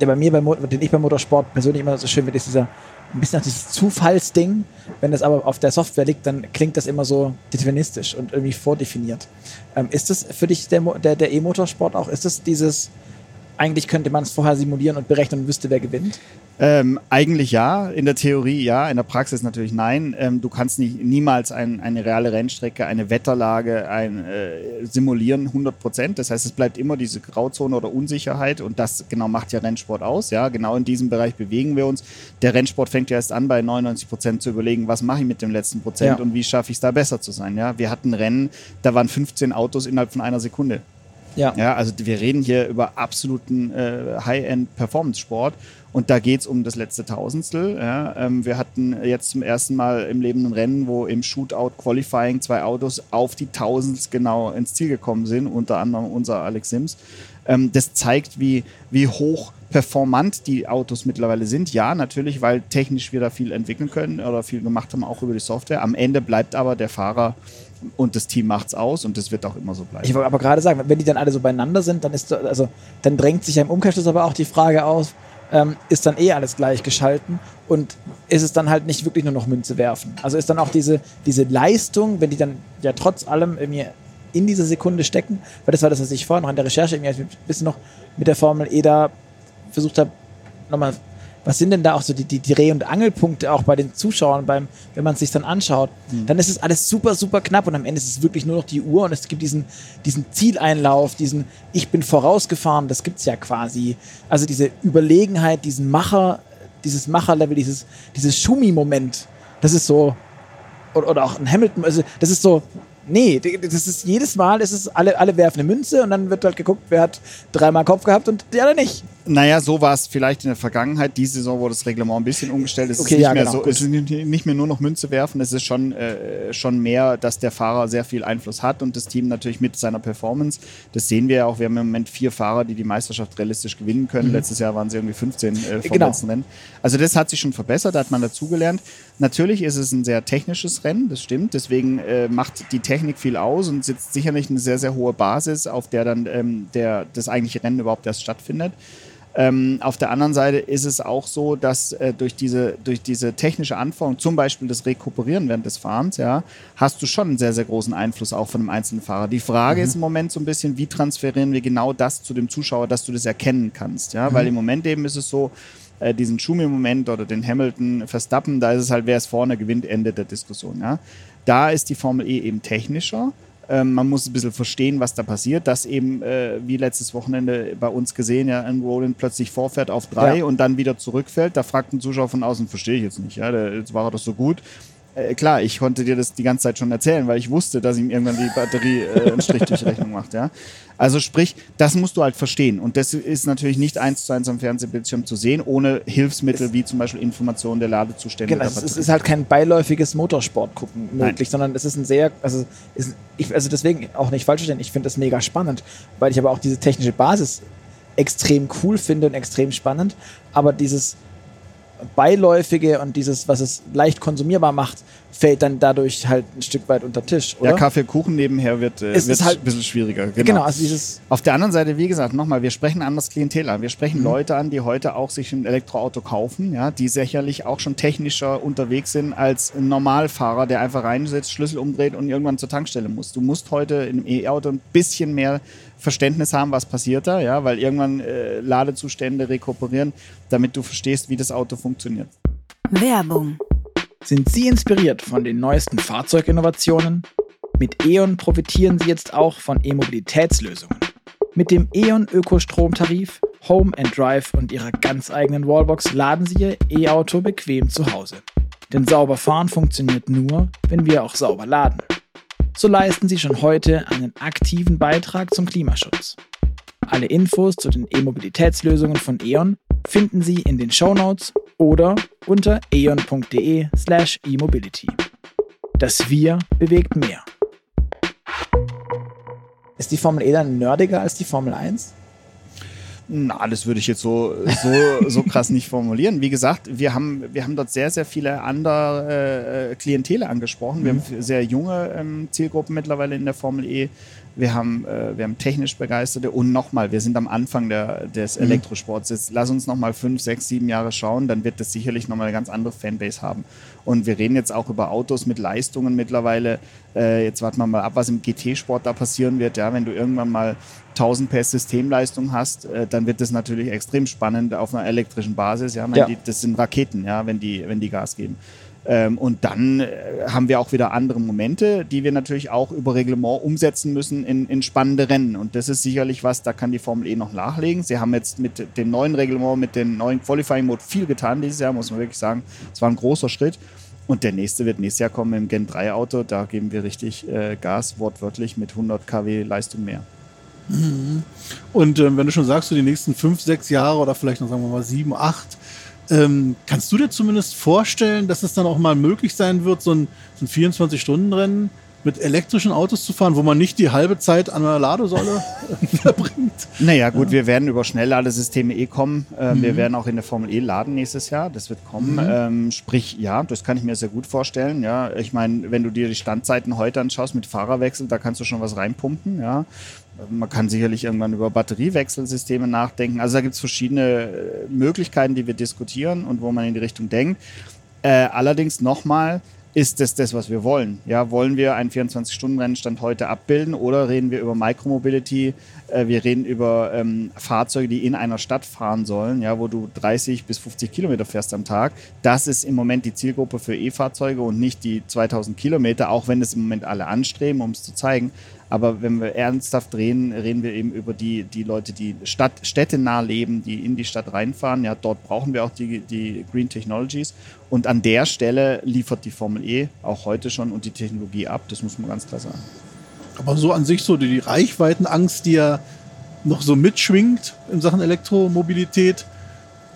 S2: der bei mir, bei, den ich beim Motorsport persönlich immer so schön finde, ist dieser ein bisschen nach dieses Zufallsding. Wenn das aber auf der Software liegt, dann klingt das immer so deterministisch und irgendwie vordefiniert. Ähm, ist das für dich der, der, der E-Motorsport auch? Ist das dieses, eigentlich könnte man es vorher simulieren und berechnen und wüsste, wer gewinnt?
S4: Ähm, eigentlich ja, in der Theorie ja, in der Praxis natürlich nein. Ähm, du kannst nicht, niemals ein, eine reale Rennstrecke, eine Wetterlage ein, äh, simulieren, 100 Prozent. Das heißt, es bleibt immer diese Grauzone oder Unsicherheit und das genau macht ja Rennsport aus. Ja, genau in diesem Bereich bewegen wir uns. Der Rennsport fängt ja erst an, bei 99 Prozent zu überlegen, was mache ich mit dem letzten Prozent ja. und wie schaffe ich es da besser zu sein. Ja, wir hatten Rennen, da waren 15 Autos innerhalb von einer Sekunde. Ja. ja also wir reden hier über absoluten äh, High-End-Performance-Sport und da geht es um das letzte Tausendstel. Ja. Ähm, wir hatten jetzt zum ersten Mal im Leben ein Rennen, wo im Shootout Qualifying zwei Autos auf die Tausendstel genau ins Ziel gekommen sind, unter anderem unser Alex Sims. Ähm, das zeigt, wie, wie hoch performant die Autos mittlerweile sind. Ja, natürlich, weil technisch wir da viel entwickeln können oder viel gemacht haben, auch über die Software. Am Ende bleibt aber der Fahrer und das Team macht's aus und das wird auch immer so bleiben.
S2: Ich wollte aber gerade sagen, wenn die dann alle so beieinander sind, dann ist also dann drängt sich ja im Umkehrschluss aber auch die Frage aus, ähm, ist dann eh alles gleich geschalten und ist es dann halt nicht wirklich nur noch Münze werfen. Also ist dann auch diese, diese Leistung, wenn die dann ja trotz allem irgendwie in dieser Sekunde stecken, weil das war das, was ich vorhin noch in der Recherche irgendwie ein bisschen noch mit der Formel E da versucht habe, nochmal was sind denn da auch so die, die, die Dreh- und Angelpunkte auch bei den Zuschauern, beim, wenn man es sich dann anschaut, mhm. dann ist es alles super, super knapp und am Ende ist es wirklich nur noch die Uhr und es gibt diesen, diesen Zieleinlauf, diesen Ich bin vorausgefahren, das gibt es ja quasi. Also diese Überlegenheit, diesen Macher, dieses Macherlevel, dieses, dieses Schumi-Moment, das ist so, oder, oder auch ein Hamilton, also das ist so, Nee, das ist jedes Mal, ist es alle, alle werfen eine Münze und dann wird halt geguckt, wer hat dreimal Kopf gehabt und der andere nicht.
S4: Naja, so war es vielleicht in der Vergangenheit. Diese Saison wurde das Reglement ein bisschen umgestellt. Es, okay, ist, nicht ja, mehr genau, so, es ist nicht mehr nur noch Münze werfen, es ist schon, äh, schon mehr, dass der Fahrer sehr viel Einfluss hat und das Team natürlich mit seiner Performance. Das sehen wir ja auch. Wir haben im Moment vier Fahrer, die die Meisterschaft realistisch gewinnen können. Mhm. Letztes Jahr waren sie irgendwie 15 äh, vom genau. letzten Rennen. Also das hat sich schon verbessert, da hat man dazugelernt. Natürlich ist es ein sehr technisches Rennen, das stimmt. Deswegen äh, macht die Technik viel aus und sitzt sicherlich eine sehr, sehr hohe Basis, auf der dann ähm, der, das eigentliche Rennen überhaupt erst stattfindet. Ähm, auf der anderen Seite ist es auch so, dass äh, durch, diese, durch diese technische Anforderung, zum Beispiel das Rekuperieren während des Fahrens, ja, hast du schon einen sehr, sehr großen Einfluss auch von einem einzelnen Fahrer. Die Frage mhm. ist im Moment so ein bisschen, wie transferieren wir genau das zu dem Zuschauer, dass du das erkennen kannst. Ja? Mhm. Weil im Moment eben ist es so, äh, diesen Schumi-Moment oder den Hamilton Verstappen, da ist es halt, wer es vorne gewinnt, Ende der Diskussion. Ja? Da ist die Formel E eben technischer. Ähm, man muss ein bisschen verstehen, was da passiert, dass eben, äh, wie letztes Wochenende bei uns gesehen, ja, ein Roland plötzlich vorfährt auf drei ja. und dann wieder zurückfällt. Da fragt ein Zuschauer von außen, verstehe ich jetzt nicht. Ja, der, jetzt war er doch so gut. Äh, klar, ich konnte dir das die ganze Zeit schon erzählen, weil ich wusste, dass ihm irgendwann die Batterie äh, einen Strich durch Rechnung macht. Ja? Also sprich, das musst du halt verstehen. Und das ist natürlich nicht eins zu eins am Fernsehbildschirm zu sehen, ohne Hilfsmittel wie zum Beispiel Informationen der Ladezustände.
S2: Genau, es ist halt kein beiläufiges Motorsport gucken möglich, Nein. sondern es ist ein sehr, also, ist, ich, also deswegen auch nicht falsch verstehen, ich finde das mega spannend, weil ich aber auch diese technische Basis extrem cool finde und extrem spannend, aber dieses Beiläufige und dieses, was es leicht konsumierbar macht, fällt dann dadurch halt ein Stück weit unter Tisch. Oder?
S4: Ja, Kaffee, Kuchen nebenher wird, äh, wird halt ein bisschen schwieriger.
S2: Genau. genau also dieses
S4: Auf der anderen Seite, wie gesagt, nochmal, wir sprechen an das Klientel an. Wir sprechen mhm. Leute an, die heute auch sich ein Elektroauto kaufen, ja, die sicherlich auch schon technischer unterwegs sind als ein Normalfahrer, der einfach reinsetzt, Schlüssel umdreht und irgendwann zur Tankstelle muss. Du musst heute im E-Auto ein bisschen mehr Verständnis haben, was passiert da, ja, weil irgendwann äh, Ladezustände rekuperieren, damit du verstehst, wie das Auto funktioniert.
S1: Werbung. Sind Sie inspiriert von den neuesten Fahrzeuginnovationen? Mit E.ON profitieren Sie jetzt auch von E-Mobilitätslösungen. Mit dem E.ON Ökostromtarif, Home and Drive und Ihrer ganz eigenen Wallbox laden Sie Ihr E-Auto bequem zu Hause. Denn sauber fahren funktioniert nur, wenn wir auch sauber laden so leisten sie schon heute einen aktiven Beitrag zum Klimaschutz. Alle Infos zu den E-Mobilitätslösungen von E.ON finden Sie in den Show Notes oder unter eon.de/slash eMobility. Das Wir bewegt mehr.
S2: Ist die Formel E dann nerdiger als die Formel 1?
S4: Na, das würde ich jetzt so, so, so krass nicht formulieren. Wie gesagt, wir haben, wir haben dort sehr, sehr viele andere äh, Klientele angesprochen. Wir mhm. haben sehr junge ähm, Zielgruppen mittlerweile in der Formel E. Wir haben, äh, wir haben technisch Begeisterte und nochmal, wir sind am Anfang der, des mhm. Elektrosports. Jetzt lass uns nochmal fünf, sechs, sieben Jahre schauen, dann wird das sicherlich nochmal eine ganz andere Fanbase haben. Und wir reden jetzt auch über Autos mit Leistungen mittlerweile. Äh, jetzt warten wir mal ab, was im GT-Sport da passieren wird. Ja, wenn du irgendwann mal 1000 PS Systemleistung hast, äh, dann wird das natürlich extrem spannend auf einer elektrischen Basis. Ja, ja. Die, das sind Raketen, ja, wenn die, wenn die Gas geben. Ähm, und dann äh, haben wir auch wieder andere Momente, die wir natürlich auch über Reglement umsetzen müssen in, in spannende Rennen. Und das ist sicherlich was, da kann die Formel E noch nachlegen. Sie haben jetzt mit dem neuen Reglement, mit dem neuen Qualifying Mode viel getan dieses Jahr, muss man wirklich sagen. Es war ein großer Schritt. Und der nächste wird nächstes Jahr kommen im Gen 3 Auto. Da geben wir richtig äh, Gas, wortwörtlich mit 100 kW Leistung mehr.
S3: Mhm. Und äh, wenn du schon sagst, so die nächsten fünf, sechs Jahre oder vielleicht noch sagen wir mal sieben, acht, ähm, kannst du dir zumindest vorstellen, dass es dann auch mal möglich sein wird, so ein, so ein 24-Stunden-Rennen mit elektrischen Autos zu fahren, wo man nicht die halbe Zeit an einer Ladesäule verbringt?
S4: Naja, gut, ja. wir werden über Schnellladesysteme eh kommen. Äh, mhm. Wir werden auch in der Formel E laden nächstes Jahr. Das wird kommen. Mhm. Ähm, sprich, ja, das kann ich mir sehr gut vorstellen. Ja, ich meine, wenn du dir die Standzeiten heute anschaust mit Fahrerwechsel, da kannst du schon was reinpumpen. Ja, man kann sicherlich irgendwann über Batteriewechselsysteme nachdenken. Also da gibt es verschiedene äh, Möglichkeiten, die wir diskutieren und wo man in die Richtung denkt. Äh, allerdings nochmal, ist das das, was wir wollen? Ja, wollen wir einen 24-Stunden-Rennstand heute abbilden oder reden wir über Micromobility? Äh, wir reden über ähm, Fahrzeuge, die in einer Stadt fahren sollen, ja, wo du 30 bis 50 Kilometer fährst am Tag. Das ist im Moment die Zielgruppe für E-Fahrzeuge und nicht die 2000 Kilometer, auch wenn es im Moment alle anstreben, um es zu zeigen. Aber wenn wir ernsthaft reden, reden wir eben über die, die Leute, die Stadt, städtenah leben, die in die Stadt reinfahren. Ja, dort brauchen wir auch die, die Green Technologies. Und an der Stelle liefert die Formel E auch heute schon und die Technologie ab. Das muss man ganz klar sagen.
S3: Aber so an sich so die Reichweitenangst, die ja noch so mitschwingt in Sachen Elektromobilität,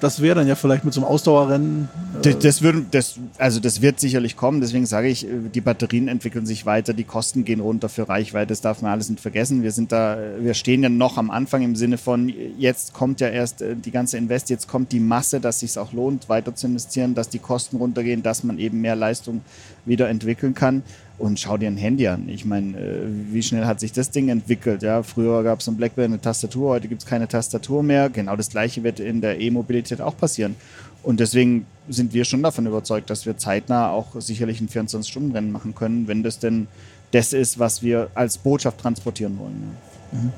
S3: das wäre dann ja vielleicht mit so einem Ausdauerrennen.
S4: Äh das, das, wird, das, also das wird sicherlich kommen. Deswegen sage ich, äh, die Batterien entwickeln sich weiter, die Kosten gehen runter für Reichweite. Das darf man alles nicht vergessen. Wir sind da, wir stehen ja noch am Anfang im Sinne von, jetzt kommt ja erst äh, die ganze Invest, jetzt kommt die Masse, dass sich auch lohnt, weiter zu investieren, dass die Kosten runtergehen, dass man eben mehr Leistung wieder entwickeln kann. Und schau dir ein Handy an. Ich meine, äh, wie schnell hat sich das Ding entwickelt? Ja, früher gab es ein Blackberry eine Tastatur, heute gibt es keine Tastatur mehr. Genau das gleiche wird in der E-Mobilität auch passieren. Und deswegen sind wir schon davon überzeugt, dass wir zeitnah auch sicherlich ein 24-Stunden-Rennen machen können, wenn das denn das ist, was wir als Botschaft transportieren wollen. Ja. Mhm.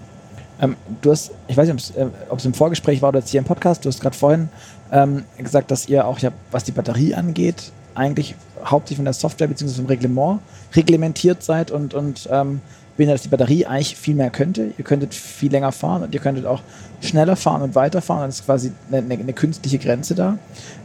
S2: Ähm, du hast, ich weiß nicht, ob es äh, im Vorgespräch war oder jetzt hier im Podcast, du hast gerade vorhin ähm, gesagt, dass ihr auch, ja, was die Batterie angeht, eigentlich hauptsächlich von der Software bzw. vom Reglement reglementiert seid und, und ähm, bin, dass die Batterie eigentlich viel mehr könnte. Ihr könntet viel länger fahren und ihr könntet auch schneller fahren und weiterfahren. Dann ist quasi eine, eine, eine künstliche Grenze da.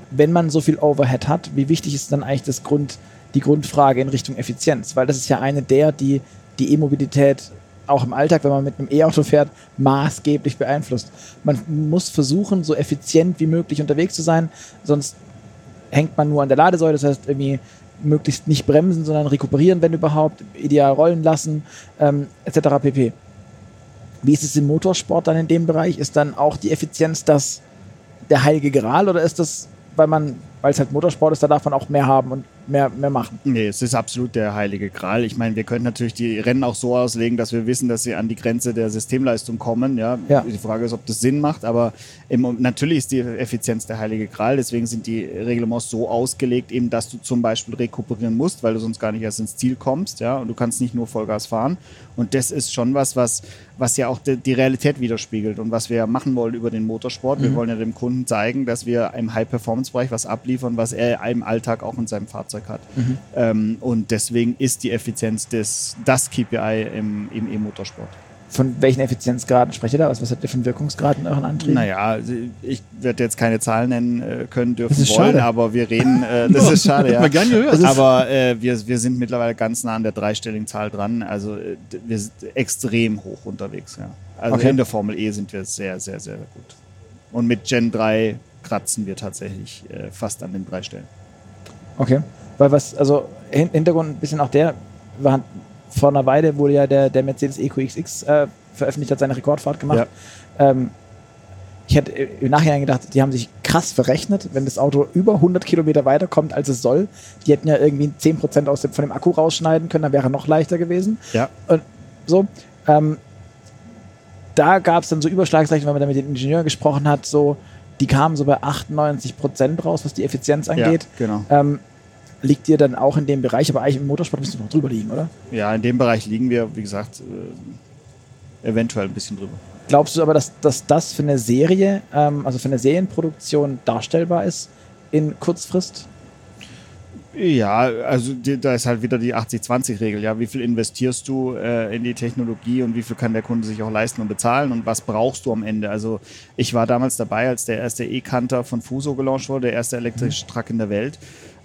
S2: Wenn man so viel Overhead hat, wie wichtig ist dann eigentlich das Grund, die Grundfrage in Richtung Effizienz? Weil das ist ja eine der, die die E-Mobilität auch im Alltag, wenn man mit einem E-Auto fährt, maßgeblich beeinflusst. Man muss versuchen, so effizient wie möglich unterwegs zu sein, sonst hängt man nur an der Ladesäule. Das heißt, irgendwie möglichst nicht bremsen, sondern rekuperieren, wenn überhaupt, ideal rollen lassen, ähm, etc. pp. Wie ist es im Motorsport dann in dem Bereich? Ist dann auch die Effizienz das der heilige Gral oder ist das, weil man weil es halt Motorsport ist, da darf man auch mehr haben und mehr, mehr machen.
S4: Nee, es ist absolut der heilige Gral. Ich meine, wir können natürlich die Rennen auch so auslegen, dass wir wissen, dass sie an die Grenze der Systemleistung kommen. Ja, ja. die Frage ist, ob das Sinn macht, aber im, natürlich ist die Effizienz der heilige Gral. Deswegen sind die Reglements so ausgelegt, eben, dass du zum Beispiel rekuperieren musst, weil du sonst gar nicht erst ins Ziel kommst. Ja, und du kannst nicht nur Vollgas fahren. Und das ist schon was, was, was ja auch die, die Realität widerspiegelt und was wir machen wollen über den Motorsport. Mhm. Wir wollen ja dem Kunden zeigen, dass wir im High-Performance-Bereich was abliefern liefern, was er im Alltag auch in seinem Fahrzeug hat. Mhm. Ähm, und deswegen ist die Effizienz des, das KPI im, im E-Motorsport.
S2: Von welchen Effizienzgraden sprecht ihr da? Was, was habt ihr für einen Wirkungsgrad in euren Antrieben?
S4: Naja, also ich werde jetzt keine Zahlen nennen äh, können, dürfen wollen,
S2: schade.
S4: aber wir reden, äh, das ist schade, ja.
S3: wir gern gehört.
S4: Aber äh, wir, wir sind mittlerweile ganz nah an der dreistelligen Zahl dran. Also äh, wir sind extrem hoch unterwegs, ja. Also
S2: Okay.
S4: in der Formel E sind wir sehr, sehr, sehr gut. Und mit Gen 3 kratzen wir tatsächlich äh, fast an den drei Stellen.
S2: Okay. Weil was, also Hin- Hintergrund ein bisschen auch der, war, vor einer Weile wurde ja der, der Mercedes EQXX äh, veröffentlicht, hat seine Rekordfahrt gemacht. Ähm, ich hätte im Nachhinein gedacht, die haben sich krass verrechnet, wenn das Auto über 100 Kilometer weiterkommt, als es soll. Die hätten ja irgendwie 10% aus dem, von dem Akku rausschneiden können, dann wäre er noch leichter gewesen.
S4: Ja.
S2: Und so, ähm, da gab es dann so Überschlagsrechnungen, wenn man da mit den Ingenieuren gesprochen hat, so, die kamen so bei 98% raus, was die Effizienz angeht.
S4: Ja, genau.
S2: Ähm, liegt ihr dann auch in dem Bereich, aber eigentlich im Motorsport müsst ihr noch drüber liegen, oder?
S4: Ja, in dem Bereich liegen wir, wie gesagt, äh, eventuell ein bisschen drüber.
S2: Glaubst du aber, dass, dass das für eine Serie, ähm, also für eine Serienproduktion darstellbar ist in Kurzfrist?
S4: Ja, also die, da ist halt wieder die 80-20-Regel. Ja, wie viel investierst du äh, in die Technologie und wie viel kann der Kunde sich auch leisten und bezahlen und was brauchst du am Ende? Also ich war damals dabei, als der erste E-Kanter von Fuso gelauncht wurde, der erste elektrische Truck in der Welt.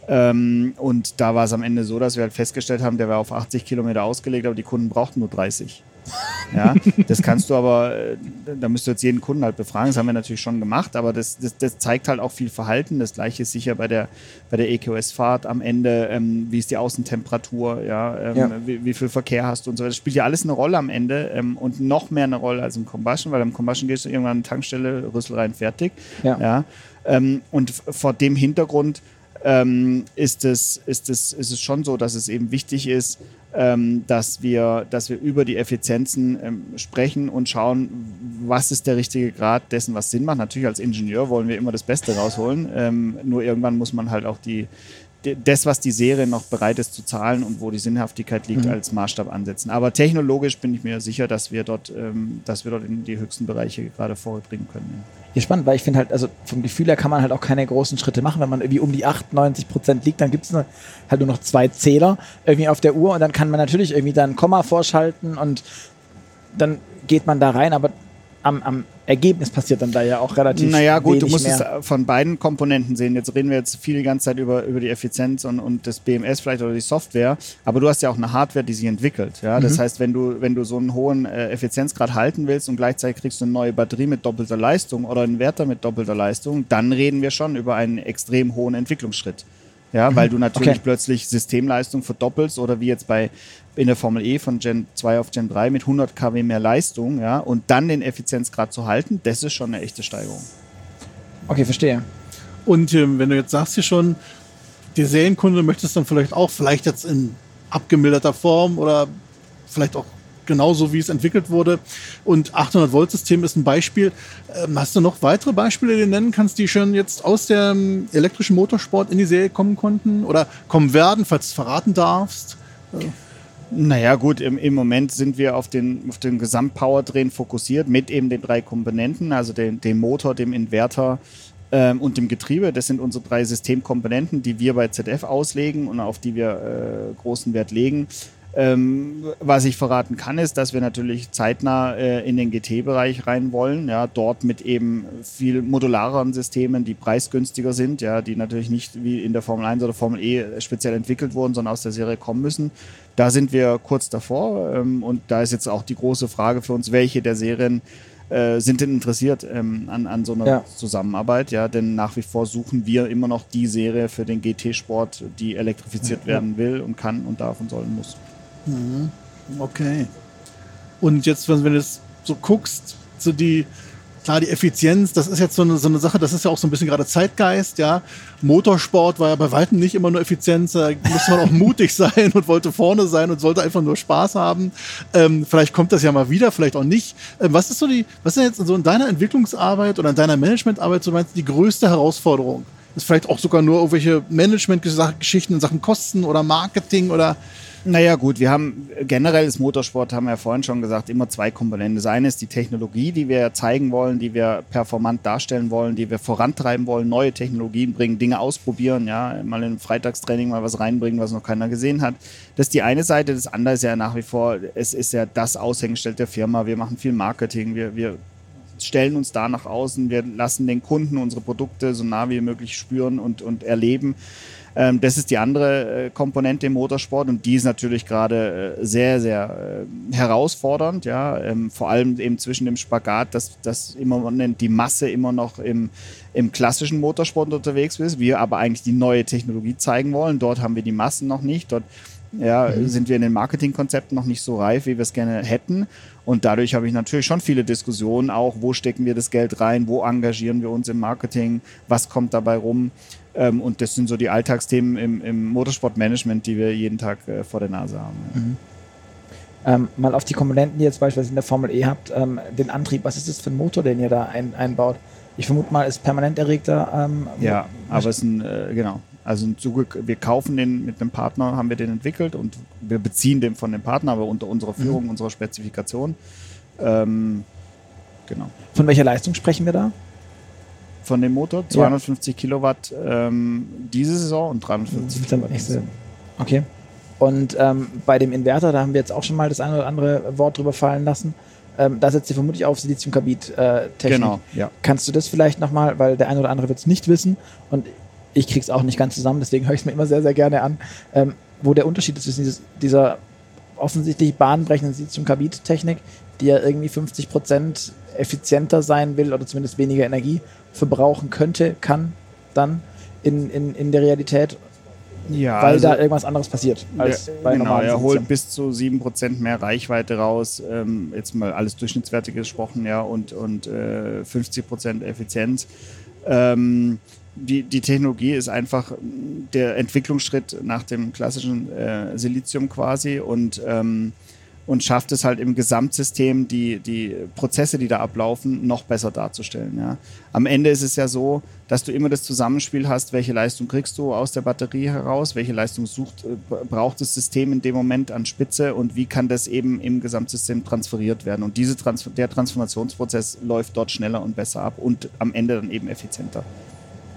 S4: Ähm, und da war es am Ende so, dass wir halt festgestellt haben, der war auf 80 Kilometer ausgelegt, aber die Kunden brauchten nur 30. Ja, das kannst du aber, äh, da müsst du jetzt jeden Kunden halt befragen. Das haben wir natürlich schon gemacht, aber das, das, das zeigt halt auch viel Verhalten. Das gleiche ist sicher bei der, bei der EQS-Fahrt am Ende. Ähm, wie ist die Außentemperatur? Ja, ähm,
S2: Ja.
S4: Wie, wie viel Verkehr hast du und so weiter. Das spielt ja alles eine Rolle am Ende ähm, und noch mehr eine Rolle als im Combustion, weil im Combustion gehst du irgendwann an eine Tankstelle, Rüssel rein, fertig.
S2: Ja.
S4: Ja, ähm, und vor dem Hintergrund ähm, ist, es, ist, es, ist es schon so, dass es eben wichtig ist, ähm, dass, wir, dass wir über die Effizienzen ähm, sprechen und schauen, was ist der richtige Grad dessen, was Sinn macht. Natürlich als Ingenieur wollen wir immer das Beste rausholen, ähm, nur irgendwann muss man halt auch die, das, was die Serie noch bereit ist zu zahlen und wo die Sinnhaftigkeit liegt,
S2: Mhm.
S4: als Maßstab ansetzen. Aber technologisch bin ich mir sicher, dass wir dort, ähm, dass wir dort in die höchsten Bereiche gerade vorbringen können. Ja.
S2: Ja, spannend, weil ich finde halt, also vom Gefühl her kann man halt auch keine großen Schritte machen. Wenn man irgendwie um die 98 Prozent liegt, dann gibt es halt nur noch zwei Zähler irgendwie auf der Uhr und dann kann man natürlich irgendwie dann ein Komma vorschalten und dann geht man da rein, aber am, am Ergebnis passiert dann da ja auch relativ
S4: Naja, gut, du musst
S2: mehr.
S4: es von beiden Komponenten sehen. Jetzt reden wir jetzt viel die ganze Zeit über, über die Effizienz und, und das BMS vielleicht oder die Software, aber du hast ja auch eine Hardware, die sich entwickelt. Ja?
S2: Mhm.
S4: Das heißt, wenn du, wenn du so einen hohen äh, Effizienzgrad halten willst und gleichzeitig kriegst du eine neue Batterie mit doppelter Leistung oder einen Wärter mit doppelter Leistung, dann reden wir schon über einen extrem hohen Entwicklungsschritt. Ja, weil du natürlich
S2: Mhm. Okay.
S4: plötzlich Systemleistung verdoppelst oder wie jetzt bei in der Formel E von Gen 2 auf Gen 3 mit 100 kW mehr Leistung, ja, und dann den Effizienzgrad zu halten, das ist schon eine echte Steigerung.
S2: Okay, verstehe.
S3: Und ähm, wenn du jetzt sagst hier schon, der Serienkunde möchte es dann vielleicht auch, vielleicht jetzt in abgemilderter Form oder vielleicht auch genauso, wie es entwickelt wurde. Und 800 Volt System ist ein Beispiel. Ähm, hast du noch weitere Beispiele, die du nennen kannst, die schon jetzt aus dem elektrischen Motorsport in die Serie kommen konnten oder kommen werden, falls du es verraten darfst?
S4: Naja, gut, im, im Moment sind wir auf den, auf den Gesamtpowertrain fokussiert mit eben den drei Komponenten, also den, dem Motor, dem Inverter ähm, und dem Getriebe. Das sind unsere drei Systemkomponenten, die wir bei ZF auslegen und auf die wir äh, großen Wert legen. Ähm, was ich verraten kann, ist, dass wir natürlich zeitnah äh, in den GT-Bereich rein wollen. Ja, dort mit eben viel modulareren Systemen, die preisgünstiger sind, ja, die natürlich nicht wie in der Formel 1 oder Formel E speziell entwickelt wurden, sondern aus der Serie kommen müssen. Da sind wir kurz davor ähm, und da ist jetzt auch die große Frage für uns, welche der Serien äh, sind denn interessiert ähm, an, an so einer
S2: Ja.
S4: Zusammenarbeit, ja, denn nach wie vor suchen wir immer noch die Serie für den GT-Sport, die elektrifiziert werden will und kann und darf und sollen muss.
S3: Okay. Und jetzt, wenn du jetzt so guckst, so die, klar, die Effizienz, das ist jetzt so eine, so eine Sache, das ist ja auch so ein bisschen gerade Zeitgeist, ja. Motorsport war ja bei weitem nicht immer nur Effizienz, da musste man auch mutig sein und wollte vorne sein und sollte einfach nur Spaß haben. Ähm, vielleicht kommt das ja mal wieder, vielleicht auch nicht. Ähm, was ist so die, was ist jetzt so in deiner Entwicklungsarbeit oder in deiner Managementarbeit so meinst du die größte Herausforderung? Ist vielleicht auch sogar nur irgendwelche Management-Geschichten in Sachen Kosten oder Marketing oder
S4: Naja, gut, wir haben generell das Motorsport, haben wir ja vorhin schon gesagt, immer zwei Komponenten. Das eine ist die Technologie, die wir zeigen wollen, die wir performant darstellen wollen, die wir vorantreiben wollen, neue Technologien bringen, Dinge ausprobieren, ja, mal in Freitagstraining mal was reinbringen, was noch keiner gesehen hat. Das ist die eine Seite. Das andere ist ja nach wie vor, es ist ja das Aushängeschild der Firma. Wir machen viel Marketing, wir, wir stellen uns da nach außen, wir lassen den Kunden unsere Produkte so nah wie möglich spüren und, und erleben. Ähm, das ist die andere äh, Komponente im Motorsport und die ist natürlich gerade äh, sehr, sehr äh, herausfordernd. Ja? Ähm, vor allem eben zwischen dem Spagat, dass, dass immer die Masse immer noch im, im klassischen Motorsport unterwegs ist, wir aber eigentlich die neue Technologie zeigen wollen. Dort haben wir die Massen noch nicht. Dort ja, mhm. sind wir in den Marketingkonzepten noch nicht so reif, wie wir es gerne hätten. Und dadurch habe ich natürlich schon viele Diskussionen auch, wo stecken wir das Geld rein, wo engagieren wir uns im Marketing, was kommt dabei rum. Ähm, und das sind so die Alltagsthemen im, im Motorsportmanagement, die wir jeden Tag äh, vor der Nase haben.
S2: Mhm. Ähm, mal auf die Komponenten, die ihr jetzt beispielsweise in der Formel E habt, ähm, den Antrieb, was ist das für ein Motor, den ihr da ein, einbaut? Ich vermute mal, ist permanent erregter. Ähm,
S4: ja, aber es ist ein, äh, genau. Also wir kaufen den mit einem Partner, haben wir den entwickelt und wir beziehen den von dem Partner, aber unter unserer mhm. Führung, mhm. unserer Spezifikation. Ähm, genau.
S2: Von welcher Leistung sprechen wir da?
S4: von dem Motor. 250 ja. Kilowatt ähm, diese Saison und 350 Kilowatt.
S2: Nächste. Okay. Und ähm, bei dem Inverter, da haben wir jetzt auch schon mal das eine oder andere Wort drüber fallen lassen. Ähm, da setzt ihr vermutlich auf Siliziumkarbid-Technik. Äh,
S4: genau, ja.
S2: Kannst du das vielleicht nochmal, weil der eine oder andere wird es nicht wissen und ich krieg's auch nicht ganz zusammen, deswegen höre ich es mir immer sehr, sehr gerne an, ähm, wo der Unterschied ist zwischen dieses, dieser offensichtlich bahnbrechenden Siliziumkarbid-Technik, die ja irgendwie 50 Prozent effizienter sein will oder zumindest weniger Energie verbrauchen könnte, kann dann in, in, in der Realität,
S4: ja,
S2: weil also, da irgendwas anderes passiert
S4: als ja, bei genau, normalen er holt bis zu 7% mehr Reichweite raus, ähm, jetzt mal alles Durchschnittswerte gesprochen, ja, und, und äh, 50% Effizienz. Ähm, die, die Technologie ist einfach der Entwicklungsschritt nach dem klassischen äh, Silizium quasi und ähm, und schafft es halt im Gesamtsystem, die, die Prozesse, die da ablaufen, noch besser darzustellen. Ja. Am Ende ist es ja so, dass du immer das Zusammenspiel hast, welche Leistung kriegst du aus der Batterie heraus, welche Leistung sucht, äh, braucht das System in dem Moment an Spitze und wie kann das eben im Gesamtsystem transferiert werden. Und diese Transfer der Transformationsprozess läuft dort schneller und besser ab und am Ende dann eben effizienter.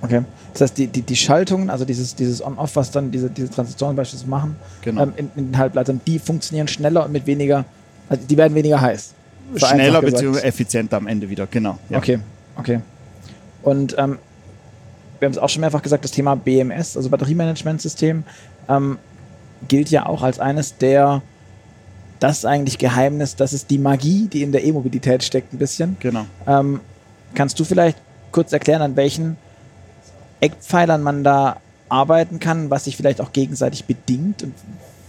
S2: Okay. Das heißt, die, die, die Schaltungen, also dieses, dieses On-Off, was dann diese, diese Transistoren beispielsweise machen,
S4: genau. ähm,
S2: in, in, den Halbleitern, die funktionieren schneller und mit weniger, also die werden weniger heiß.
S4: Schneller bzw. effizienter am Ende wieder, genau.
S2: Ja. Okay, okay. Und ähm, wir haben es auch schon mehrfach gesagt, das Thema BMS, also Batteriemanagementsystem, ähm, gilt ja auch als eines der, das eigentlich Geheimnis, das ist die Magie, die in der E-Mobilität steckt, ein bisschen.
S4: Genau.
S2: Ähm, kannst du vielleicht kurz erklären, an welchen Eckpfeilern man da arbeiten kann, was sich vielleicht auch gegenseitig bedingt und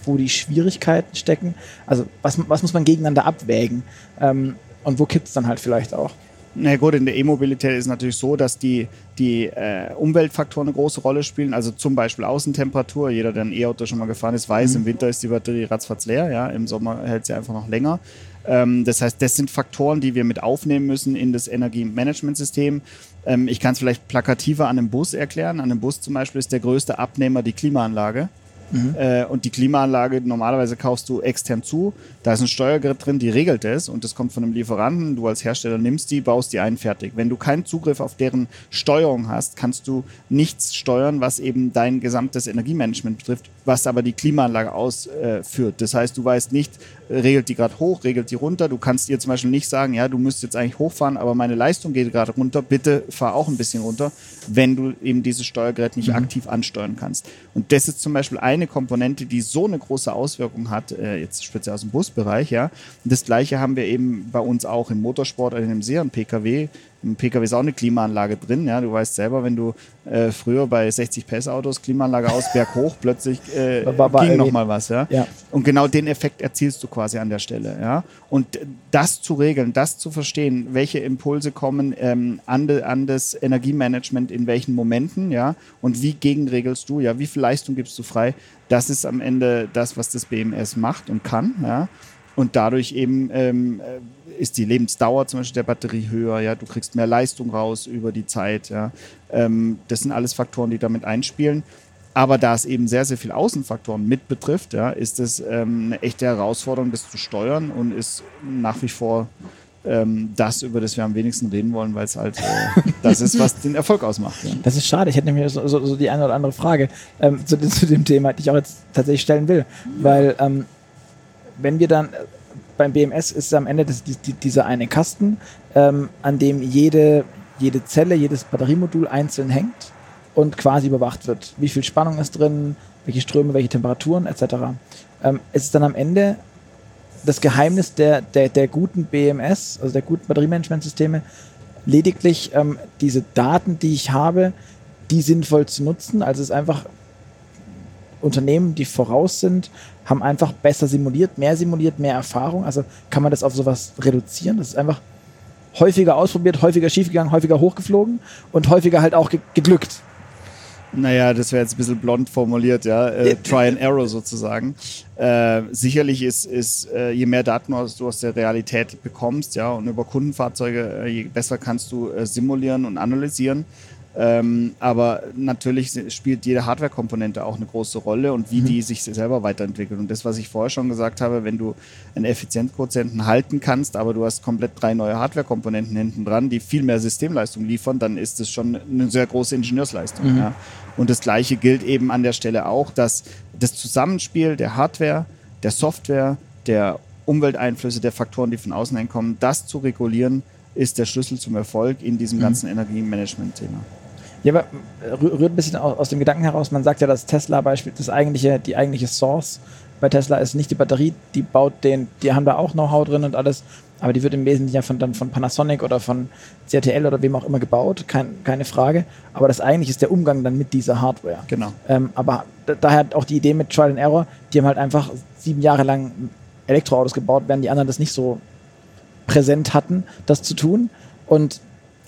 S2: wo die Schwierigkeiten stecken. Also was, was muss man gegeneinander abwägen ähm, und wo kippt es dann halt vielleicht auch?
S4: Na gut, in der E-Mobilität ist es natürlich so, dass die, die äh, Umweltfaktoren eine große Rolle spielen. Also zum Beispiel Außentemperatur. Jeder, der ein E-Auto schon mal gefahren ist, weiß, mhm. im Winter ist die Batterie ratzfatz leer. Ja? Im Sommer hält sie einfach noch länger. Ähm, das heißt, das sind Faktoren, die wir mit aufnehmen müssen in das Energiemanagementsystem. Ähm, ich kann es vielleicht plakativer an einem Bus erklären. An einem Bus zum Beispiel ist der größte Abnehmer die Klimaanlage. Mhm. Äh, und die Klimaanlage, normalerweise kaufst du extern zu. Da ist ein Steuergerät drin, die regelt es und das kommt von einem Lieferanten. Du als Hersteller nimmst die, baust die ein, fertig. Wenn du keinen Zugriff auf deren Steuerung hast, kannst du nichts steuern, was eben dein gesamtes Energiemanagement betrifft, was aber die Klimaanlage ausführt. das heißt, du weißt nicht, regelt die gerade hoch, regelt die runter. Du kannst ihr zum Beispiel nicht sagen, ja, du müsst jetzt eigentlich hochfahren, aber meine Leistung geht gerade runter, bitte fahr auch ein bisschen runter, wenn du eben dieses Steuergerät nicht mhm. aktiv ansteuern kannst. Und das ist zum Beispiel eine Komponente, die so eine große Auswirkung hat, äh, jetzt speziell aus dem Busbereich, ja. Und das gleiche haben wir eben bei uns auch im Motorsport, in einem sehr PKW, im PKW ist auch eine Klimaanlage drin. Ja, du weißt selber, wenn du äh, früher bei 60 PS Autos Klimaanlage aus Berg hoch plötzlich äh, ging noch mal was. Ja?
S2: ja?
S4: Und genau den Effekt erzielst du quasi an der Stelle. Ja, und das zu regeln, das zu verstehen, welche Impulse kommen ähm, an, de, an das Energiemanagement in welchen Momenten, ja, und wie gegenregelst du, ja, wie viel Leistung gibst du frei? Das ist am Ende das, was das BMS macht und kann. Ja. Und dadurch eben ähm, ist die Lebensdauer zum Beispiel der Batterie höher, ja, du kriegst mehr Leistung raus über die Zeit, ja. Ähm, das sind alles Faktoren, die damit einspielen. Aber da es eben sehr, sehr viele Außenfaktoren mit betrifft, ja, ist es ähm, eine echte Herausforderung, das zu steuern und ist nach wie vor ähm, das, über das wir am wenigsten reden wollen, weil es halt äh, das ist, was den Erfolg ausmacht. Ja.
S2: Das ist schade. Ich hätte nämlich so, so, so die eine oder andere Frage ähm, zu, zu, dem Thema, die ich auch jetzt tatsächlich stellen will. Weil ähm, wenn wir dann beim BMS ist am Ende das, die, die, dieser eine Kasten, ähm, an dem jede, jede Zelle, jedes Batteriemodul einzeln hängt und quasi überwacht wird. Wie viel Spannung ist drin, welche Ströme, welche Temperaturen etc. Ähm, es ist dann am Ende das Geheimnis der, der, der guten BMS, also der guten Batteriemanagementsysteme, lediglich ähm, diese Daten, die ich habe, die sinnvoll zu nutzen. Also es ist einfach Unternehmen, die voraus sind, haben einfach besser simuliert, mehr simuliert, mehr Erfahrung. Also kann man das auf sowas reduzieren. Das ist einfach häufiger ausprobiert, häufiger schiefgegangen, häufiger hochgeflogen und häufiger halt auch ge geglückt.
S4: Naja, das wäre jetzt ein bisschen blond formuliert, ja. Äh, Try and Error sozusagen. Äh, sicherlich ist, ist äh, je mehr Daten du aus der Realität bekommst, ja, und über Kundenfahrzeuge, äh, je besser kannst du äh, simulieren und analysieren, ähm, aber natürlich spielt jede Hardware-Komponente auch eine große Rolle und wie mhm. die sich selber weiterentwickelt. Und das, was ich vorher schon gesagt habe, wenn du einen Effizienzquotienten halten kannst, aber du hast komplett drei neue Hardware-Komponenten hinten dran, die viel mehr Systemleistung liefern, dann ist das schon eine sehr große Ingenieursleistung. Mhm. Ja. Und das Gleiche gilt eben an der Stelle auch, dass das Zusammenspiel der Hardware, der Software, der Umwelteinflüsse, der Faktoren, die von außen einkommen, das zu regulieren, ist der Schlüssel zum Erfolg in diesem mhm. ganzen Energiemanagement-Thema.
S2: Ja, aber rührt ein bisschen aus, dem Gedanken heraus, man sagt ja, dass Tesla Beispiel, das eigentliche, die eigentliche Source bei Tesla ist nicht die Batterie, die baut den, die haben da auch Know-how drin und alles, aber die wird im Wesentlichen ja von, dann von Panasonic oder von CATL oder wem auch immer gebaut, kein, keine Frage. Aber das eigentlich ist der Umgang dann mit dieser Hardware.
S4: Genau.
S2: Ähm, aber daher auch die Idee mit Trial and Error, die haben halt einfach sieben Jahre lang Elektroautos gebaut, während die anderen das nicht so präsent hatten, das zu tun. Und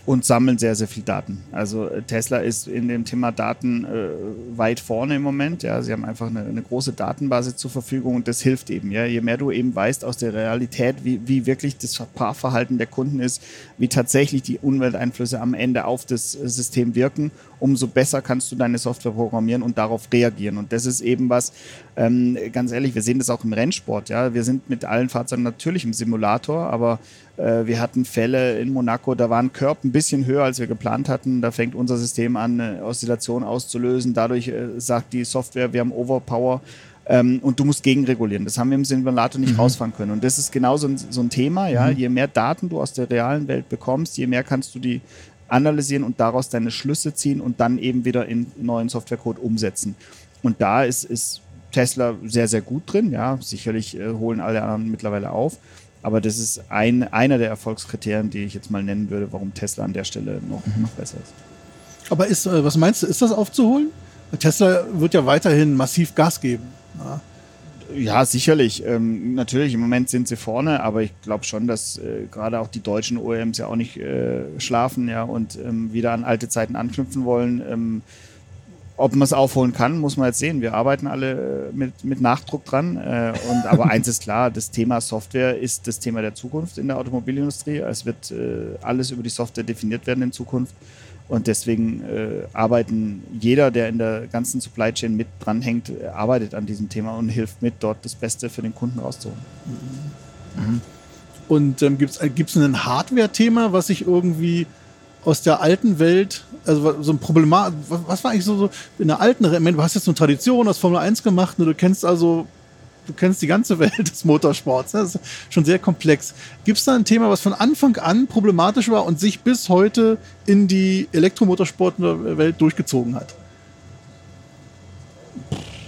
S4: und sammeln sehr, sehr viel Daten. Also äh, Tesla ist in dem Thema Daten äh, weit vorne im Moment. Ja, sie haben einfach eine, eine, große Datenbasis zur Verfügung und das hilft eben. Ja, je mehr du eben weißt aus der Realität, wie, wie wirklich das Fahrverhalten der Kunden ist, wie tatsächlich die Umwelteinflüsse am Ende auf das äh, System wirken, umso besser kannst du deine Software programmieren und darauf reagieren. Und das ist eben was, ähm, ganz ehrlich, wir sehen das auch im Rennsport. Ja, wir sind mit allen Fahrzeugen natürlich im Simulator, aber äh, wir hatten Fälle in Monaco, da war ein Curb ein bisschen höher, als wir geplant hatten. Da fängt unser System an, eine Oszillation auszulösen. Dadurch äh, sagt die Software, wir haben Overpower. Ähm, und du musst gegenregulieren. Das haben wir im Simulator nicht mhm. rausfahren können. Und das ist genau so ein, so ein Thema. Ja? Mhm. Je mehr Daten du aus der realen Welt bekommst, je mehr kannst du die analysieren und daraus deine Schlüsse ziehen und dann eben wieder in neuen Softwarecode umsetzen. Und da ist, ist Tesla sehr, sehr gut drin. Ja, sicherlich äh, holen alle anderen mittlerweile auf. Aber das ist ein, einer der Erfolgskriterien, die ich jetzt mal nennen würde, warum Tesla an der Stelle noch, mhm. noch besser ist.
S3: Aber ist, äh, was meinst du, ist das aufzuholen? Tesla wird ja weiterhin massiv Gas geben.
S4: Ja. Ja, sicherlich. Ähm, natürlich, im Moment sind sie vorne, aber ich glaube schon, dass äh, gerade auch die deutschen OEMs ja auch nicht äh, schlafen ja, und ähm, wieder an alte Zeiten anknüpfen wollen. Ähm, ob man es aufholen kann, muss man jetzt sehen. Wir arbeiten alle äh, mit, mit Nachdruck dran. Äh, und, aber eins ist klar, das Thema Software ist das Thema der Zukunft in der Automobilindustrie. Es wird äh, alles über die Software definiert werden in Zukunft. Und deswegen äh, arbeiten jeder, der in der ganzen Supply Chain mit dranhängt, arbeitet an diesem Thema und hilft mit, dort das Beste für den Kunden rauszuholen.
S3: Mhm. Und ähm, gibt es ein Hardware-Thema, was sich irgendwie aus der alten Welt, also so ein Problemat, was war eigentlich so, so in der alten, du hast jetzt eine Tradition, hast Formel 1 gemacht, und du kennst also, du kennst die ganze Welt des Motorsports, ne? das ist schon sehr komplex. Gibt es da ein Thema, was von Anfang an problematisch war und sich bis heute in die Elektromotorsportwelt durchgezogen hat?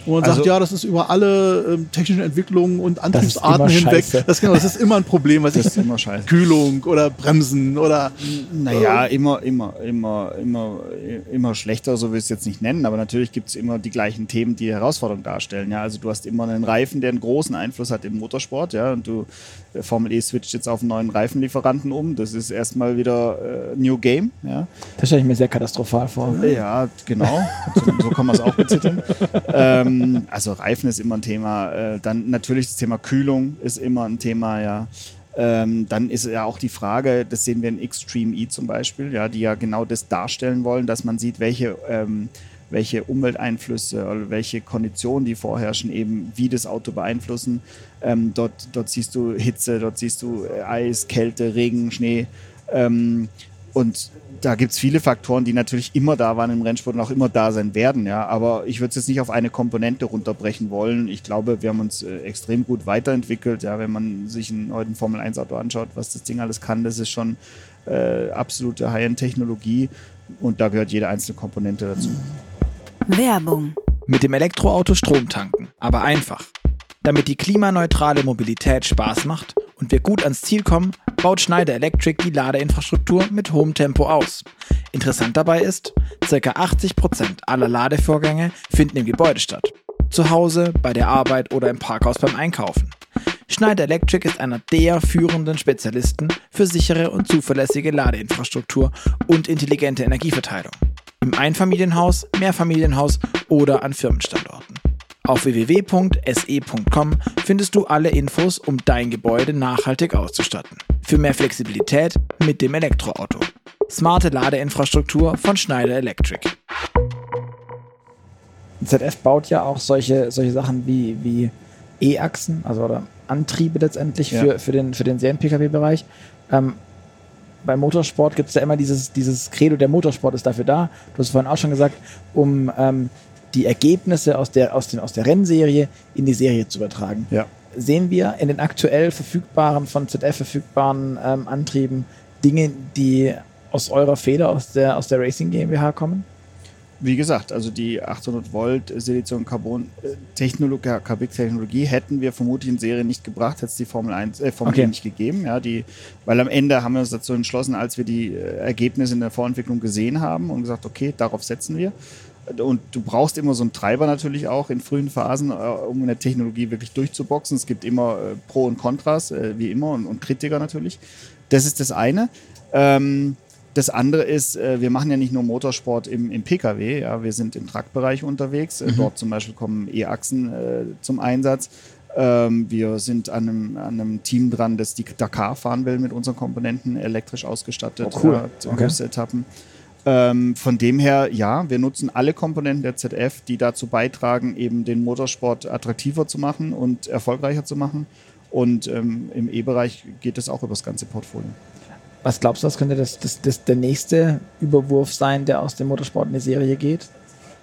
S3: Wo man also, sagt, ja, das ist über alle ähm, technischen Entwicklungen und Antriebsarten hinweg. Das, genau, das ist immer ein Problem, was
S4: das ist immer scheiße.
S3: Kühlung oder Bremsen oder.
S4: Naja, äh, immer, immer, immer, immer, immer schlechter, so will ich es jetzt nicht nennen, aber natürlich gibt es immer die gleichen Themen, die Herausforderungen darstellen. Ja, also du hast immer einen Reifen, der einen großen Einfluss hat im Motorsport, ja, und du Formel E switcht jetzt auf einen neuen Reifenlieferanten um. Das ist erstmal wieder äh, New Game. Ja.
S2: Das stelle ich mir sehr katastrophal vor.
S4: Ja, genau. so, so kann man es auch betiteln. ähm, also Reifen ist immer ein Thema. Äh, dann natürlich das Thema Kühlung ist immer ein Thema, ja. Ähm, dann ist ja auch die Frage, das sehen wir in Extreme E zum Beispiel, ja, die ja genau das darstellen wollen, dass man sieht, welche ähm, welche Umwelteinflüsse oder welche Konditionen, die vorherrschen, eben wie das Auto beeinflussen. Ähm, dort, dort siehst du Hitze, dort siehst du äh, Eis, Kälte, Regen, Schnee. Ähm, und da gibt es viele Faktoren, die natürlich immer da waren im Rennsport und auch immer da sein werden. Ja. Aber ich würde es jetzt nicht auf eine Komponente runterbrechen wollen. Ich glaube, wir haben uns äh, extrem gut weiterentwickelt. Ja. Wenn man sich ein, heute ein Formel-1-Auto anschaut, was das Ding alles kann, das ist schon äh, absolute High-End-Technologie. Und da gehört jede einzelne Komponente dazu.
S1: Werbung. Mit dem Elektroauto Strom tanken, aber einfach. Damit die klimaneutrale Mobilität Spaß macht und wir gut ans Ziel kommen, baut Schneider Electric die Ladeinfrastruktur mit hohem Tempo aus. Interessant dabei ist, ca. 80% aller Ladevorgänge finden im Gebäude statt. Zu Hause, bei der Arbeit oder im Parkhaus beim Einkaufen. Schneider Electric ist einer der führenden Spezialisten für sichere und zuverlässige Ladeinfrastruktur und intelligente Energieverteilung. Im Einfamilienhaus, Mehrfamilienhaus oder an Firmenstandorten. Auf www.se.com findest du alle Infos, um dein Gebäude nachhaltig auszustatten. Für mehr Flexibilität mit dem Elektroauto. Smarte Ladeinfrastruktur von Schneider Electric.
S2: ZF baut ja auch solche, solche Sachen wie, wie E-Achsen, also oder Antriebe letztendlich ja. für, für den, für den Serien-Pkw-Bereich. Ähm, beim Motorsport gibt es ja immer dieses, dieses Credo, der Motorsport ist dafür da. Du hast vorhin auch schon gesagt, um ähm, die Ergebnisse aus der, aus, den, aus der Rennserie in die Serie zu übertragen.
S4: Ja.
S2: Sehen wir in den aktuell verfügbaren, von ZF verfügbaren ähm, Antrieben Dinge, die aus eurer Feder, aus der, aus der Racing GmbH kommen?
S4: Wie gesagt, also die 800 Volt Silizium Carbon äh, Technologie, Technologie hätten wir vermutlich in Serie nicht gebracht, hätte es die Formel 1 äh, Formel okay. nicht gegeben, ja, die weil am Ende haben wir uns dazu entschlossen, als wir die äh, Ergebnisse in der Vorentwicklung gesehen haben und gesagt, okay, darauf setzen wir. Und du brauchst immer so einen Treiber natürlich auch in frühen Phasen, äh, um in der Technologie wirklich durchzuboxen. Es gibt immer äh, Pro und Kontras, äh, wie immer, und, und, Kritiker natürlich. Das ist das eine. Ähm, das andere ist, äh, wir machen ja nicht nur Motorsport im, im Pkw, ja, wir sind im Truckbereich unterwegs. Äh, mhm. Dort zum Beispiel kommen E-Achsen äh, zum Einsatz. Ähm, wir sind an einem, an einem, Team dran, das die Dakar fahren will mit unseren Komponenten, elektrisch ausgestattet.
S2: Oh, cool.
S4: Ja, okay. Etappen. Ähm, von dem her, ja, wir nutzen alle Komponenten der ZF, die dazu beitragen, eben den Motorsport attraktiver zu machen und erfolgreicher zu machen. Und ähm, im E-Bereich geht es auch über das ganze Portfolio.
S2: Was glaubst du, was könnte das, das, das, der nächste Überwurf sein, der aus dem Motorsport in die Serie geht?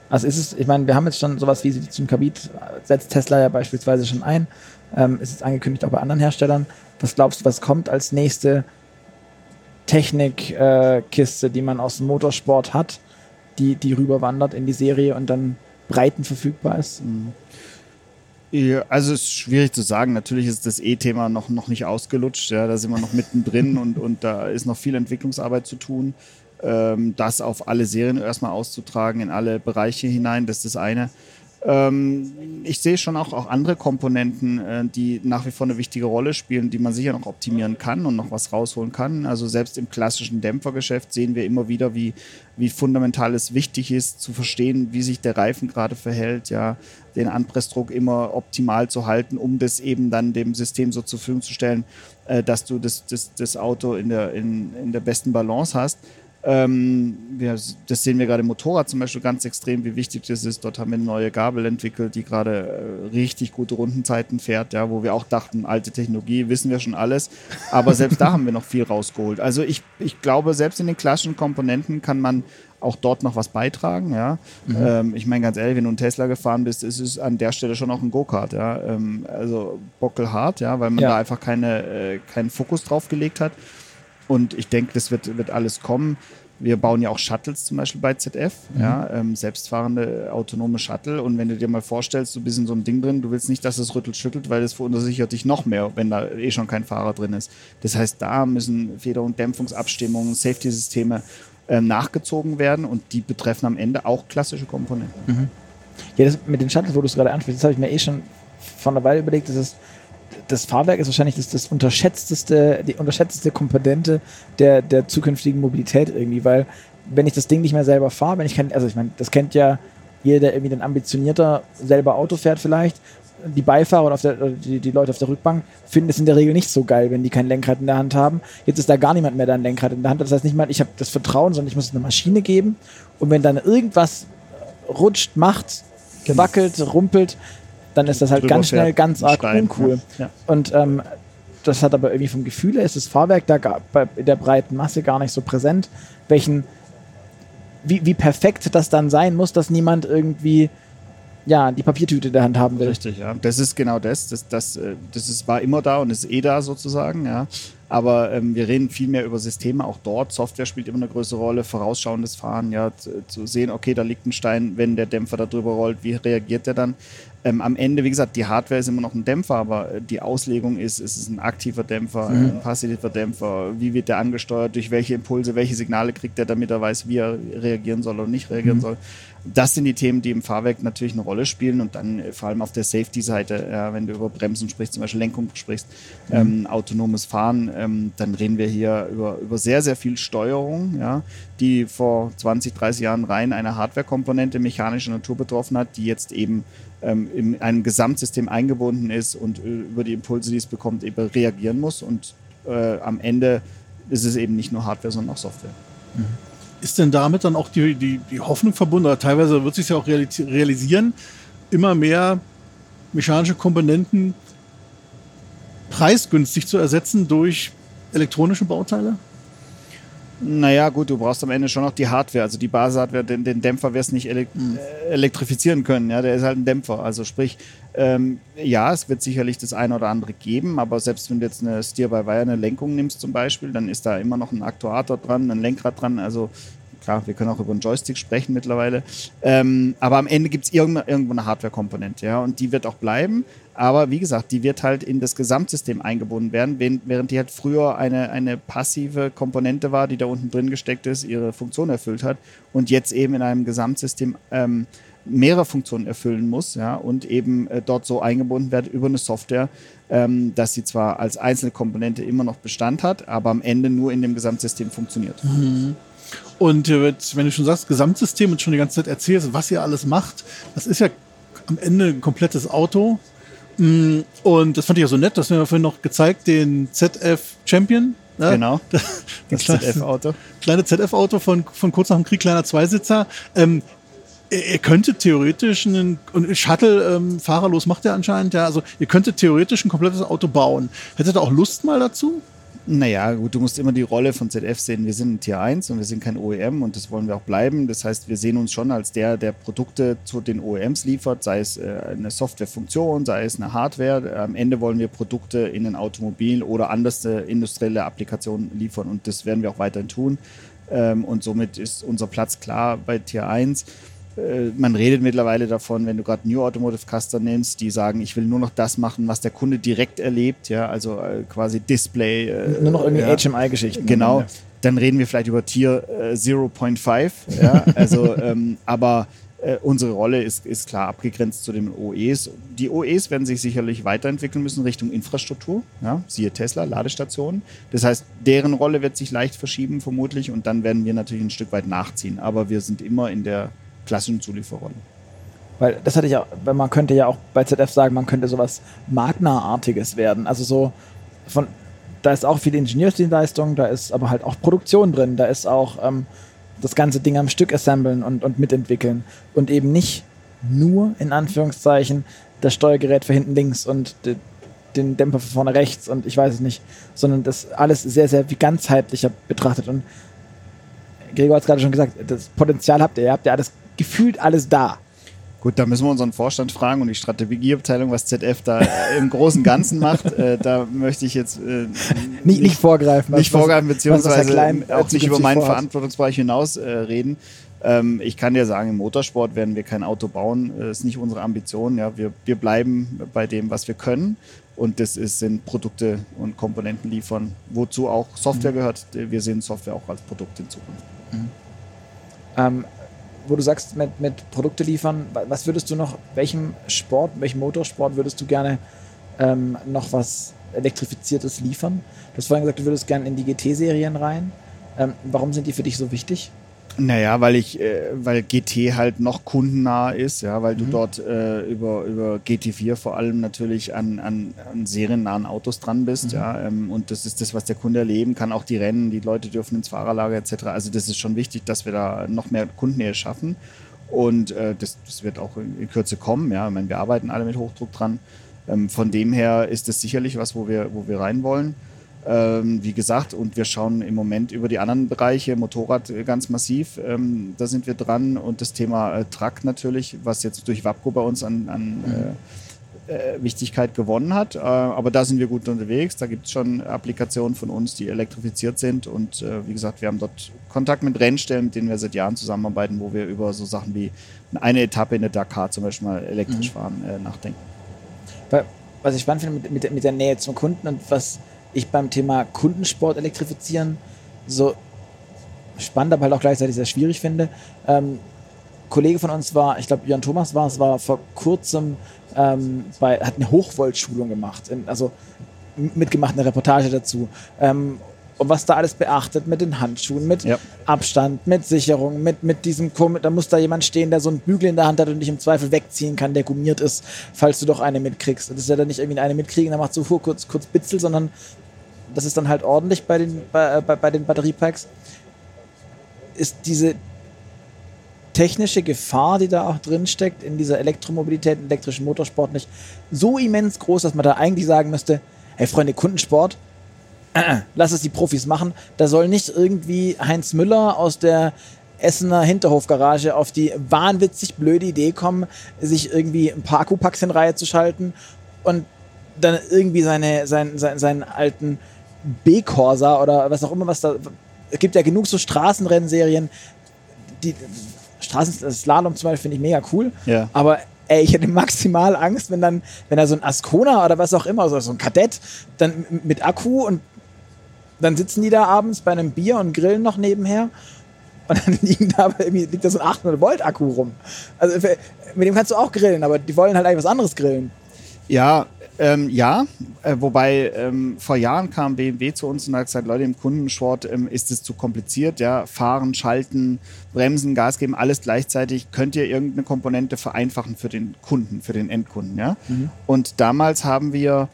S2: Also ist es, ich meine, wir haben jetzt schon sowas wie zum Kabit, setzt Tesla ja beispielsweise schon ein, ähm, ist jetzt angekündigt auch bei anderen Herstellern. Was glaubst du, was kommt als nächste Technikkiste, äh, die man aus dem Motorsport hat, die, die rüberwandert in die Serie und dann breiten verfügbar ist? Mhm.
S4: Ja, also es ist schwierig zu sagen. Natürlich ist das E-Thema noch, noch nicht ausgelutscht. Ja, da sind wir noch mittendrin und, und da ist noch viel Entwicklungsarbeit zu tun. Ähm, das auf alle Serien erstmal auszutragen, in alle Bereiche hinein, das ist das eine. Ähm, ich sehe schon auch, auch andere Komponenten, äh, die nach wie vor eine wichtige Rolle spielen, die man sicher noch optimieren kann und noch was rausholen kann. Also selbst im klassischen Dämpfergeschäft sehen wir immer wieder, wie, wie fundamental es wichtig ist, zu verstehen, wie sich der Reifen gerade verhält, ja, den Anpressdruck immer optimal zu halten, um das eben dann dem System so zur Verfügung zu stellen, äh, dass du das, das, das Auto in der, in, in der besten Balance hast. Ähm, wir, das sehen wir gerade im Motorrad zum Beispiel ganz extrem, wie wichtig das ist. Dort haben wir eine neue Gabel entwickelt, die gerade äh, richtig gute Rundenzeiten fährt, ja, wo wir auch dachten, alte Technologie, wissen wir schon alles. Aber selbst da haben wir noch viel rausgeholt. Also ich, ich glaube, selbst in den klassischen Komponenten kann man auch dort noch was beitragen. Ja. Mhm. Ähm, ich meine ganz ehrlich, wenn du einen Tesla gefahren bist, ist es an der Stelle schon auch ein Go-Kart. Ja. Ähm, also bockelhart, ja, weil man ja. da einfach keine, äh, keinen Fokus drauf gelegt hat. Und ich denke, das wird, wird alles kommen. Wir bauen ja auch Shuttles zum Beispiel bei ZF, mhm. ja, ähm, selbstfahrende autonome Shuttle. Und wenn du dir mal vorstellst, du bist in so einem Ding drin, du willst nicht, dass es rüttelt, schüttelt, weil das verunsichert dich noch mehr, wenn da eh schon kein Fahrer drin ist. Das heißt, da müssen Feder- und Dämpfungsabstimmungen, Safety-Systeme ähm, nachgezogen werden und die betreffen am Ende auch klassische Komponenten.
S2: Mhm. Ja, das mit den Shuttles, wo du es gerade ansprichst, das habe ich mir eh schon von der Weile überlegt, das ist das Fahrwerk ist wahrscheinlich das, das unterschätzteste, die unterschätzteste Komponente der, der zukünftigen Mobilität irgendwie, weil wenn ich das Ding nicht mehr selber fahre, wenn ich kein, also ich meine, das kennt ja jeder, der irgendwie ein ambitionierter selber Auto fährt vielleicht, die Beifahrer oder, der, oder die, die, Leute auf der Rückbank finden es in der Regel nicht so geil, wenn die kein Lenkrad in der Hand haben. Jetzt ist da gar niemand mehr, der ein Lenkrad in der Hand hat. Das heißt nicht mal, ich habe das Vertrauen, sondern ich muss es eine Maschine geben. Und wenn dann irgendwas rutscht, macht,
S3: Genau.
S2: wackelt, rumpelt, dann ist das halt ganz schnell
S4: fährt
S2: ganz arg
S4: Stein,
S2: uncool.
S4: ja.
S2: Und ähm, das hat aber irgendwie vom Gefühl her ist das Fahrwerk da gar, bei in der breiten Masse gar nicht so präsent, welchen wie, wie perfekt das dann sein muss, dass niemand irgendwie ja, die Papiertüte in der Hand haben will.
S4: Richtig, ja. Das ist genau das. Das, das, äh, das ist, war immer da und ist eh da sozusagen, ja. Aber ähm, wir reden viel mehr über Systeme, auch dort. Software spielt immer eine größere Rolle, vorausschauendes Fahren, ja, zu, zu sehen, okay, da liegt ein Stein, wenn der Dämpfer da drüber rollt, wie reagiert der dann? Ähm, am Ende, wie gesagt, die Hardware ist immer noch ein Dämpfer, aber äh, die Auslegung ist, ist es ein aktiver Dämpfer, ein passiver Dämpfer, wie wird der angesteuert, durch welche Impulse, welche Signale kriegt er, damit er weiß, wie er reagieren soll oder nicht reagieren soll. Das sind die Themen, die im Fahrwerk natürlich eine Rolle spielen und dann äh, vor allem auf der Safety-Seite, ja, wenn du über Bremsen sprichst, zum Beispiel Lenkung sprichst, ähm, autonomes Fahren, ähm, dann reden wir hier über, über sehr, sehr viel Steuerung, ja, die vor 20, 30 Jahren rein eine Hardware-Komponente mechanischer Natur betroffen hat, die jetzt eben ähm, in einem Gesamtsystem eingebunden ist und äh, über die Impulse, die es bekommt, eben reagieren muss und äh, am Ende ist es eben nicht nur Hardware, sondern auch Software.
S3: Ist denn damit dann auch die, die, die Hoffnung verbunden, oder teilweise wird sich ja auch realisi- realisieren, immer mehr mechanische Komponenten preisgünstig zu ersetzen durch elektronische Bauteile?
S4: Naja, gut, du brauchst am Ende schon noch die Hardware. Also die Basishardware, den, den Dämpfer wirst nicht elek äh, elektrifizieren können. Ja, der ist halt ein Dämpfer. Also sprich, ähm, ja, es wird sicherlich das eine oder andere geben, aber selbst wenn du jetzt eine Steer-by-Wire, eine Lenkung nimmst zum Beispiel, dann ist da immer noch ein Aktuator dran, ein Lenkrad dran. Also klar, wir können auch über einen Joystick sprechen mittlerweile. Ähm, aber am Ende gibt es irgendwo, irgendwo eine Hardware-Komponente, ja, und die wird auch bleiben. Aber wie gesagt, die wird halt in das Gesamtsystem eingebunden werden, während die halt früher eine, eine passive Komponente war, die da unten drin gesteckt ist, ihre Funktion erfüllt hat und jetzt eben in einem Gesamtsystem ähm, mehrere Funktionen erfüllen muss ja, und eben äh, dort so eingebunden wird über eine Software, ähm, dass sie zwar als einzelne Komponente immer noch Bestand hat, aber am Ende nur in dem Gesamtsystem funktioniert.
S3: Und äh, wenn du schon sagst, Gesamtsystem und schon die ganze Zeit erzählst, was ihr alles macht, das ist ja am Ende ein komplettes Auto. Mm, Und das fand ich ja so nett, das haben wir vorhin noch gezeigt, den ZF Champion. ne?
S4: Genau.
S3: Das,
S4: ZF-Auto.
S3: kleine ZF-Auto von, von kurz nach dem Krieg, kleiner Zweisitzer. Ähm, ihr könntet theoretisch einen, und Shuttle ähm, fahrerlos macht er anscheinend, ja, also ihr könntet theoretisch ein komplettes Auto bauen. Hättet ihr auch Lust mal dazu?
S4: Naja, gut, du musst immer die Rolle von ZF sehen. Wir sind ein Tier 1 und wir sind kein OEM und das wollen wir auch bleiben. Das heißt, wir sehen uns schon als der, der Produkte zu den OEMs liefert, sei es äh, eine Softwarefunktion, sei es eine Hardware. Am Ende wollen wir Produkte in ein Automobil oder anders äh, industrielle Applikationen liefern und das werden wir auch weiterhin tun. Ähm, und somit ist unser Platz klar bei Tier 1. Äh, Man redet mittlerweile davon, wenn du gerade New Automotive Customer nimmst, die sagen, ich will nur noch das machen, was der Kunde direkt erlebt, ja, also äh, quasi Display. Äh,
S2: Nur noch irgendwie
S4: ja.
S2: HMI-Geschichten.
S4: Genau. Dann reden wir vielleicht über Tier äh, 0.5. Ja, also, ähm, aber äh, unsere Rolle ist, ist klar abgegrenzt zu den OEs. Die OEs werden sich sicherlich weiterentwickeln müssen Richtung Infrastruktur. Ja, siehe Tesla, Ladestationen. Das heißt, deren Rolle wird sich leicht verschieben, vermutlich. Und dann werden wir natürlich ein Stück weit nachziehen. Aber wir sind immer in der klassischen Zulieferrolle.
S2: Weil das hatte ich ja, weil man könnte ja auch bei ZF sagen, man könnte sowas Magna-artiges werden. Also so von, da ist auch viel Ingenieursdienstleistung, da ist aber halt auch Produktion drin, da ist auch ähm, das ganze Ding am Stück assemblen und, und mitentwickeln und eben nicht nur in Anführungszeichen das Steuergerät für hinten links und de, den Dämpfer für vorne rechts und ich weiß es nicht, sondern das alles sehr, sehr wie ganzheitlicher betrachtet und Gregor hat es gerade schon gesagt, das Potenzial habt ihr, ihr habt ja alles gefühlt alles da.
S4: Gut, da müssen wir unseren Vorstand fragen und die Strategieabteilung, was ZF da äh, im großen und Ganzen macht. Äh, da möchte ich jetzt äh,
S2: Nicht, nicht vorgreifen.
S4: nicht
S2: was-
S4: vorgreifen,
S2: was- was Herr
S4: beziehungsweise
S2: äh,
S4: auch nicht über meinen
S2: vorhat.
S4: Verantwortungsbereich hinaus äh, reden. Ähm, ich kann dir sagen, im Motorsport werden wir kein Auto bauen. Das ist nicht unsere Ambition. Ja. Wir, wir bleiben bei dem, was wir können. Und das ist, sind Produkte und Komponenten liefern, wozu auch
S2: Mhm.
S4: Software gehört. Wir sehen Software auch als Produkt in Zukunft.
S2: Ähm, wo du sagst, mit, mit Produkte liefern, wa- was würdest du noch, welchem Sport, welchem Motorsport würdest du gerne ähm, noch was Elektrifiziertes liefern? Du hast vorhin gesagt, du würdest gerne in die GT-Serien rein. Ähm, warum sind die für dich so wichtig?
S4: Naja, weil ich, äh, weil GT halt noch kundennah ist, ja, weil du
S2: Mhm.
S4: dort äh, über, über GT4 vor allem natürlich an, an, an seriennahen Autos dran bist,
S2: Mhm.
S4: ja, ähm, und das ist das, was der Kunde erleben kann, auch die Rennen, die Leute dürfen ins Fahrerlager etc. Also das ist schon wichtig, dass wir da noch mehr Kundennähe schaffen. Und äh, das, das, wird auch in, in, Kürze kommen. Ja, ich meine, wir arbeiten alle mit Hochdruck dran. Ähm, von dem her ist das sicherlich was, wo wir, wo wir rein wollen. Ähm, wie gesagt, und wir schauen im Moment über die anderen Bereiche, Motorrad äh, ganz massiv, ähm, da sind wir dran. Und das Thema äh, Truck natürlich, was jetzt durch WAPCO bei uns an, an mhm. äh, äh, Wichtigkeit gewonnen hat. Äh, aber da sind wir gut unterwegs. Da gibt es schon Applikationen von uns, die elektrifiziert sind. Und wie gesagt, wir haben dort Kontakt mit Rennstellen, mit denen wir seit Jahren zusammenarbeiten, wo wir über so Sachen wie eine Etappe in der Dakar zum Beispiel mal elektrisch mhm. fahren nachdenken.
S2: Was ich spannend finde mit, mit, mit der Nähe zum Kunden und was ich beim Thema Kundensport elektrifizieren so spannend, aber halt auch gleichzeitig sehr schwierig finde. Ähm, Kollege von uns war, ich glaube, Jan Thomas war es, war vor kurzem ähm, bei, hat eine Hochvoltschulung gemacht, also mitgemacht, eine Reportage dazu. Ähm, und was da alles beachtet mit den Handschuhen, mit ja. Abstand, mit Sicherung, mit, mit diesem, da muss da jemand stehen, der so einen Bügel in der Hand hat und dich im Zweifel wegziehen kann, der gummiert ist, falls du doch eine mitkriegst. Das ist ja dann nicht irgendwie eine mitkriegen, dann macht so kurz, kurz Bitzel, sondern das ist dann halt ordentlich bei den, bei, äh, bei, bei den Batteriepacks. Ist diese technische Gefahr, die da auch drin steckt, in dieser Elektromobilität, elektrischen Motorsport nicht so immens groß, dass man da eigentlich sagen müsste, hey Freunde, Kundensport, lass es die Profis machen. Da soll nicht irgendwie Heinz Müller aus der Essener Hinterhofgarage auf die wahnwitzig blöde Idee kommen, sich irgendwie ein paar Akkupacks in Reihe zu schalten und dann irgendwie seine, sein, sein, seinen alten B-Corsa oder was auch immer, was da. Es gibt ja genug so Straßenrennserien. Die Straßenslalom zum Beispiel finde ich mega cool. Ja. Aber ey, ich hätte maximal Angst, wenn dann, wenn da so ein Ascona oder was auch immer, so ein Kadett, dann mit Akku und dann sitzen die da abends bei einem Bier und grillen noch nebenher. Und dann liegen da irgendwie, liegt da so ein 800 Volt Akku rum. Also mit dem kannst du auch grillen, aber die wollen halt eigentlich was anderes grillen.
S4: Ja, ähm, ja, äh, wobei ähm, vor Jahren kam BMW zu uns und hat gesagt, Leute, im Kundensport ähm, ist es zu kompliziert, ja, fahren, schalten, bremsen, Gas geben, alles gleichzeitig, könnt ihr irgendeine Komponente vereinfachen für den Kunden, für den Endkunden, ja. Mhm. Und damals haben wir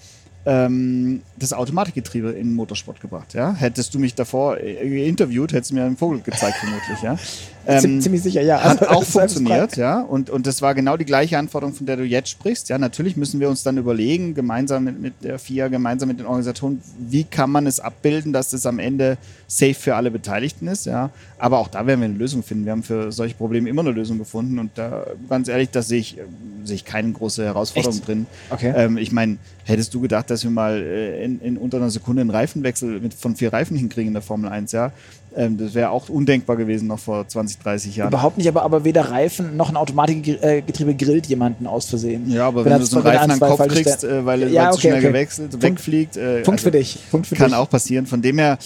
S4: ähm, das Automatikgetriebe in den Motorsport gebracht. Ja? Hättest du mich davor äh, interviewt, hättest du mir einen Vogel gezeigt, vermutlich. Ja?
S2: Ähm, Ziemlich sicher, ja.
S4: Hat also, auch funktioniert, ja. Und, und das war genau die gleiche Anforderung, von der du jetzt sprichst. Ja, natürlich müssen wir uns dann überlegen, gemeinsam mit, mit der FIA, gemeinsam mit den Organisatoren, wie kann man es abbilden, dass das am Ende safe für alle Beteiligten ist, ja. Aber auch da werden wir eine Lösung finden. Wir haben für solche Probleme immer eine Lösung gefunden und da, ganz ehrlich, da sehe ich, sehe ich keine große Herausforderung Echt? drin. Okay. Ähm, ich meine, hättest du gedacht, dass wir mal äh, in, in unter einer Sekunde einen Reifenwechsel mit, von vier Reifen hinkriegen in der Formel 1, ja? Ähm, das wäre auch undenkbar gewesen noch vor 20, 30 Jahren.
S2: Überhaupt nicht, aber, aber weder Reifen noch ein Automatikgetriebe grillt jemanden aus Versehen.
S4: Ja, aber wenn, wenn du so einen Reifen an den Kopf kriegst, äh, weil, ja, okay, zu schnell okay. gewechselt, Punkt, wegfliegt.
S2: Äh, Punkt also für dich. Punkt für
S4: kann
S2: dich.
S4: auch passieren. Von dem her,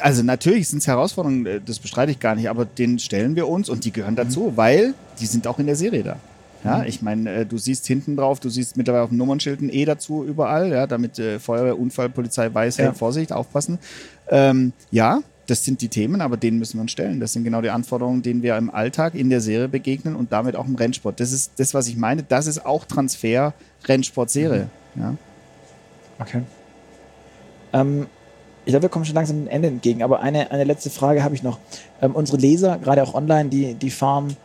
S4: also natürlich sind es Herausforderungen, äh, das bestreite ich gar nicht, aber den stellen wir uns und die gehören dazu, mhm. weil die sind auch in der Serie da. Ja, mhm. ich meine, äh, du siehst hinten drauf, du siehst mittlerweile auf dem Nummernschild ein E dazu überall, ja, damit äh, Feuerwehr, Unfall, Polizei weiß, ja. hey, Vorsicht, aufpassen. Ähm, ja, das sind die Themen, aber denen müssen wir uns stellen. Das sind genau die Anforderungen, denen wir im Alltag in der Serie begegnen und damit auch im Rennsport. Das ist das, was ich meine. Das ist auch Transfer Rennsport-Serie. Mhm. Ja.
S2: Okay. Ähm, ich glaube, wir kommen schon langsam dem Ende entgegen, aber eine, eine letzte Frage habe ich noch. Ähm, unsere Leser, gerade auch online, die, die fahren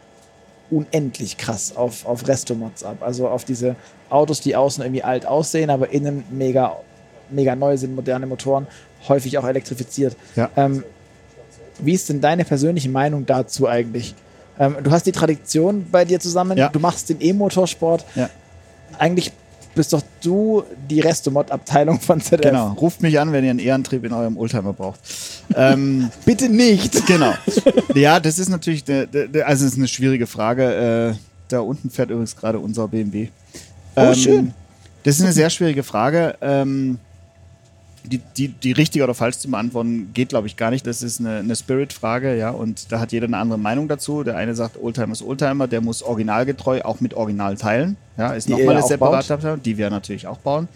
S2: unendlich krass auf, auf Restomods ab. Also auf diese Autos, die außen irgendwie alt aussehen, aber innen mega, mega neu sind, moderne Motoren häufig auch elektrifiziert. Ja. Ähm, wie ist denn deine persönliche Meinung dazu eigentlich? Ähm, du hast die Tradition bei dir zusammen, ja. du machst den E-Motorsport. Ja. Eigentlich bist doch du die Restomod-Abteilung von ZDF.
S4: Genau, ruft mich an, wenn ihr einen E-Antrieb in eurem Oldtimer braucht.
S2: ähm, Bitte nicht.
S4: Genau. Ja, das ist natürlich, de, de, also ist eine schwierige Frage. Äh, da unten fährt übrigens gerade unser BMW.
S2: Oh, ähm, schön.
S4: Das ist eine sehr schwierige Frage. Ähm, die, die, die richtig oder falsch zu beantworten, geht, glaube ich, gar nicht. Das ist eine, eine Spirit-Frage, ja, und da hat jeder eine andere Meinung dazu. Der eine sagt, Oldtimer ist Oldtimer, der muss originalgetreu auch mit Original teilen. Ja, ist nochmal eine separate Abteilung, die wir natürlich auch bauen.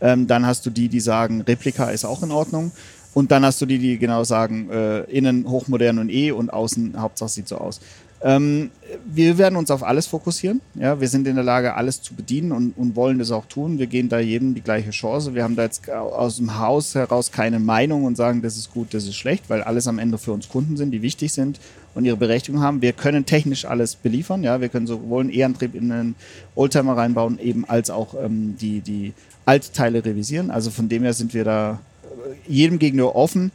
S4: Ähm, dann hast du die, die sagen, Replika ist auch in Ordnung. Und dann hast du die, die genau sagen, äh, innen hochmodern und eh und außen Hauptsache sieht so aus. Ähm, wir werden uns auf alles fokussieren. Ja, wir sind in der Lage, alles zu bedienen und, und wollen das auch tun. Wir gehen da jedem die gleiche Chance. Wir haben da jetzt aus dem Haus heraus keine Meinung und sagen, das ist gut, das ist schlecht, weil alles am Ende für uns Kunden sind, die wichtig sind und ihre Berechtigung haben. Wir können technisch alles beliefern. Ja, wir können sowohl einen E-Antrieb in einen Oldtimer reinbauen, eben als auch ähm, die, die Altteile revisieren. Also von dem her sind wir da jedem gegenüber offen.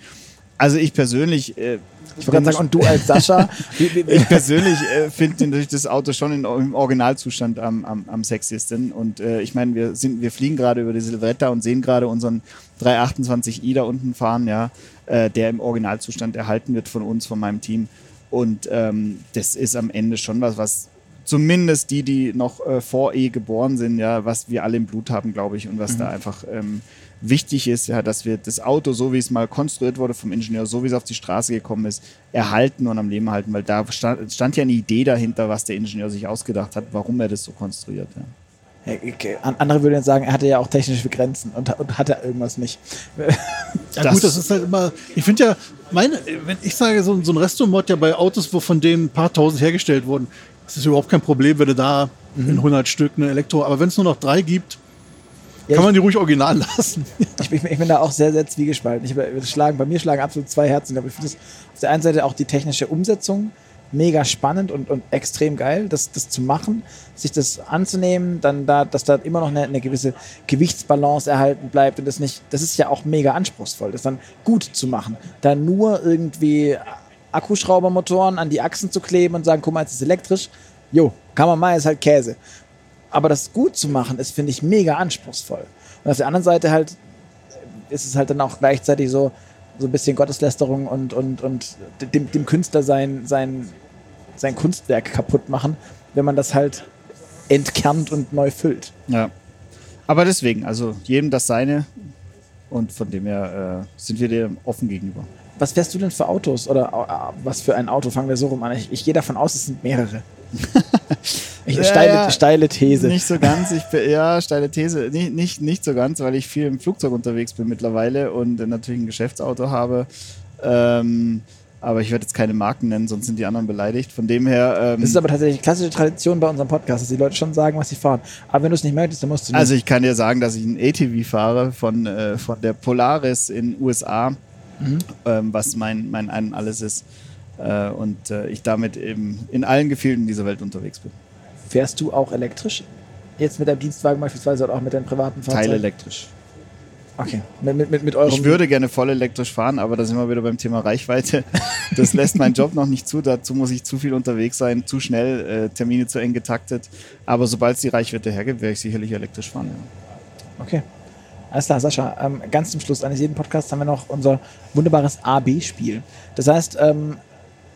S4: Also ich persönlich. Äh,
S2: ich wollte sagen, und du als Sascha?
S4: ich persönlich äh, finde natürlich das Auto schon in, im Originalzustand am, am, am sexiesten. Und äh, ich meine, wir, sind, wir fliegen gerade über die Silvretta und sehen gerade unseren 328i da unten fahren, ja, äh, der im Originalzustand erhalten wird von uns, von meinem Team. Und ähm, das ist am Ende schon was, was zumindest die, die noch äh, vor E geboren sind, ja, was wir alle im Blut haben, glaube ich, und was mhm. da einfach ähm, wichtig ist, ja, dass wir das Auto, so wie es mal konstruiert wurde vom Ingenieur, so wie es auf die Straße gekommen ist, erhalten und am Leben halten, weil da stand, stand ja eine Idee dahinter, was der Ingenieur sich ausgedacht hat, warum er das so konstruiert. Ja.
S2: Okay. Andere würden sagen, er hatte ja auch technische Grenzen und, und hatte irgendwas nicht.
S3: Ja das gut, das ist halt immer, ich finde ja, meine, wenn ich sage, so, so ein Restomod ja bei Autos, wo von denen ein paar tausend hergestellt wurden, das ist überhaupt kein Problem, wenn du da mhm. in 100 Stück eine Elektro, aber wenn es nur noch drei gibt, ja, Kann man die ruhig original lassen.
S2: ich, ich, ich, bin da auch sehr, sehr zwiegespalten. Ich, schlagen, bei mir schlagen absolut zwei Herzen. Aber ich finde auf der einen Seite auch die technische Umsetzung mega spannend und, und extrem geil, das, das zu machen, sich das anzunehmen, dann da, dass da immer noch eine, eine gewisse Gewichtsbalance erhalten bleibt und das nicht, das ist ja auch mega anspruchsvoll, das dann gut zu machen. Da nur irgendwie Akkuschraubermotoren an die Achsen zu kleben und sagen, guck mal, es ist elektrisch, jo, kann man mal, ist halt Käse. Aber das gut zu machen, ist, finde ich, mega anspruchsvoll. Und auf der anderen Seite halt ist es halt dann auch gleichzeitig so, so ein bisschen Gotteslästerung und, und, und dem, dem Künstler sein, sein, sein Kunstwerk kaputt machen, wenn man das halt entkernt und neu füllt.
S4: Ja. Aber deswegen, also jedem das seine und von dem her äh, sind wir dir offen gegenüber.
S2: Was fährst du denn für Autos oder äh, was für ein Auto? Fangen wir so rum an. Ich, ich gehe davon aus, es sind mehrere. Ja, steile, ja, steile These.
S4: Nicht so ganz. Ich bin, ja, steile These. Nicht, nicht, nicht so ganz, weil ich viel im Flugzeug unterwegs bin mittlerweile und natürlich ein Geschäftsauto habe. Ähm, aber ich werde jetzt keine Marken nennen, sonst sind die anderen beleidigt. Von dem her.
S2: Ähm, das ist aber tatsächlich klassische Tradition bei unserem Podcast, dass die Leute schon sagen, was sie fahren. Aber wenn du es nicht möchtest, dann musst du.
S4: Nicht. Also ich kann dir sagen, dass ich ein ATV fahre von, äh, von der Polaris in USA, mhm. ähm, was mein, mein ein alles ist. Äh, und äh, ich damit eben in allen Gefilden dieser Welt unterwegs bin.
S2: Fährst du auch elektrisch? Jetzt mit deinem Dienstwagen beispielsweise oder auch mit deinem privaten Fahrzeug?
S4: Teil elektrisch.
S2: Okay, mit, mit, mit, mit eurem.
S4: Ich würde gerne voll elektrisch fahren, aber da sind wir wieder beim Thema Reichweite. Das lässt mein Job noch nicht zu. Dazu muss ich zu viel unterwegs sein, zu schnell, äh, Termine zu eng getaktet. Aber sobald es die Reichweite hergibt, werde ich sicherlich elektrisch fahren. Ja.
S2: Okay. Alles klar, Sascha. Ähm, ganz zum Schluss eines jeden Podcasts haben wir noch unser wunderbares A-B-Spiel. Das heißt, ähm,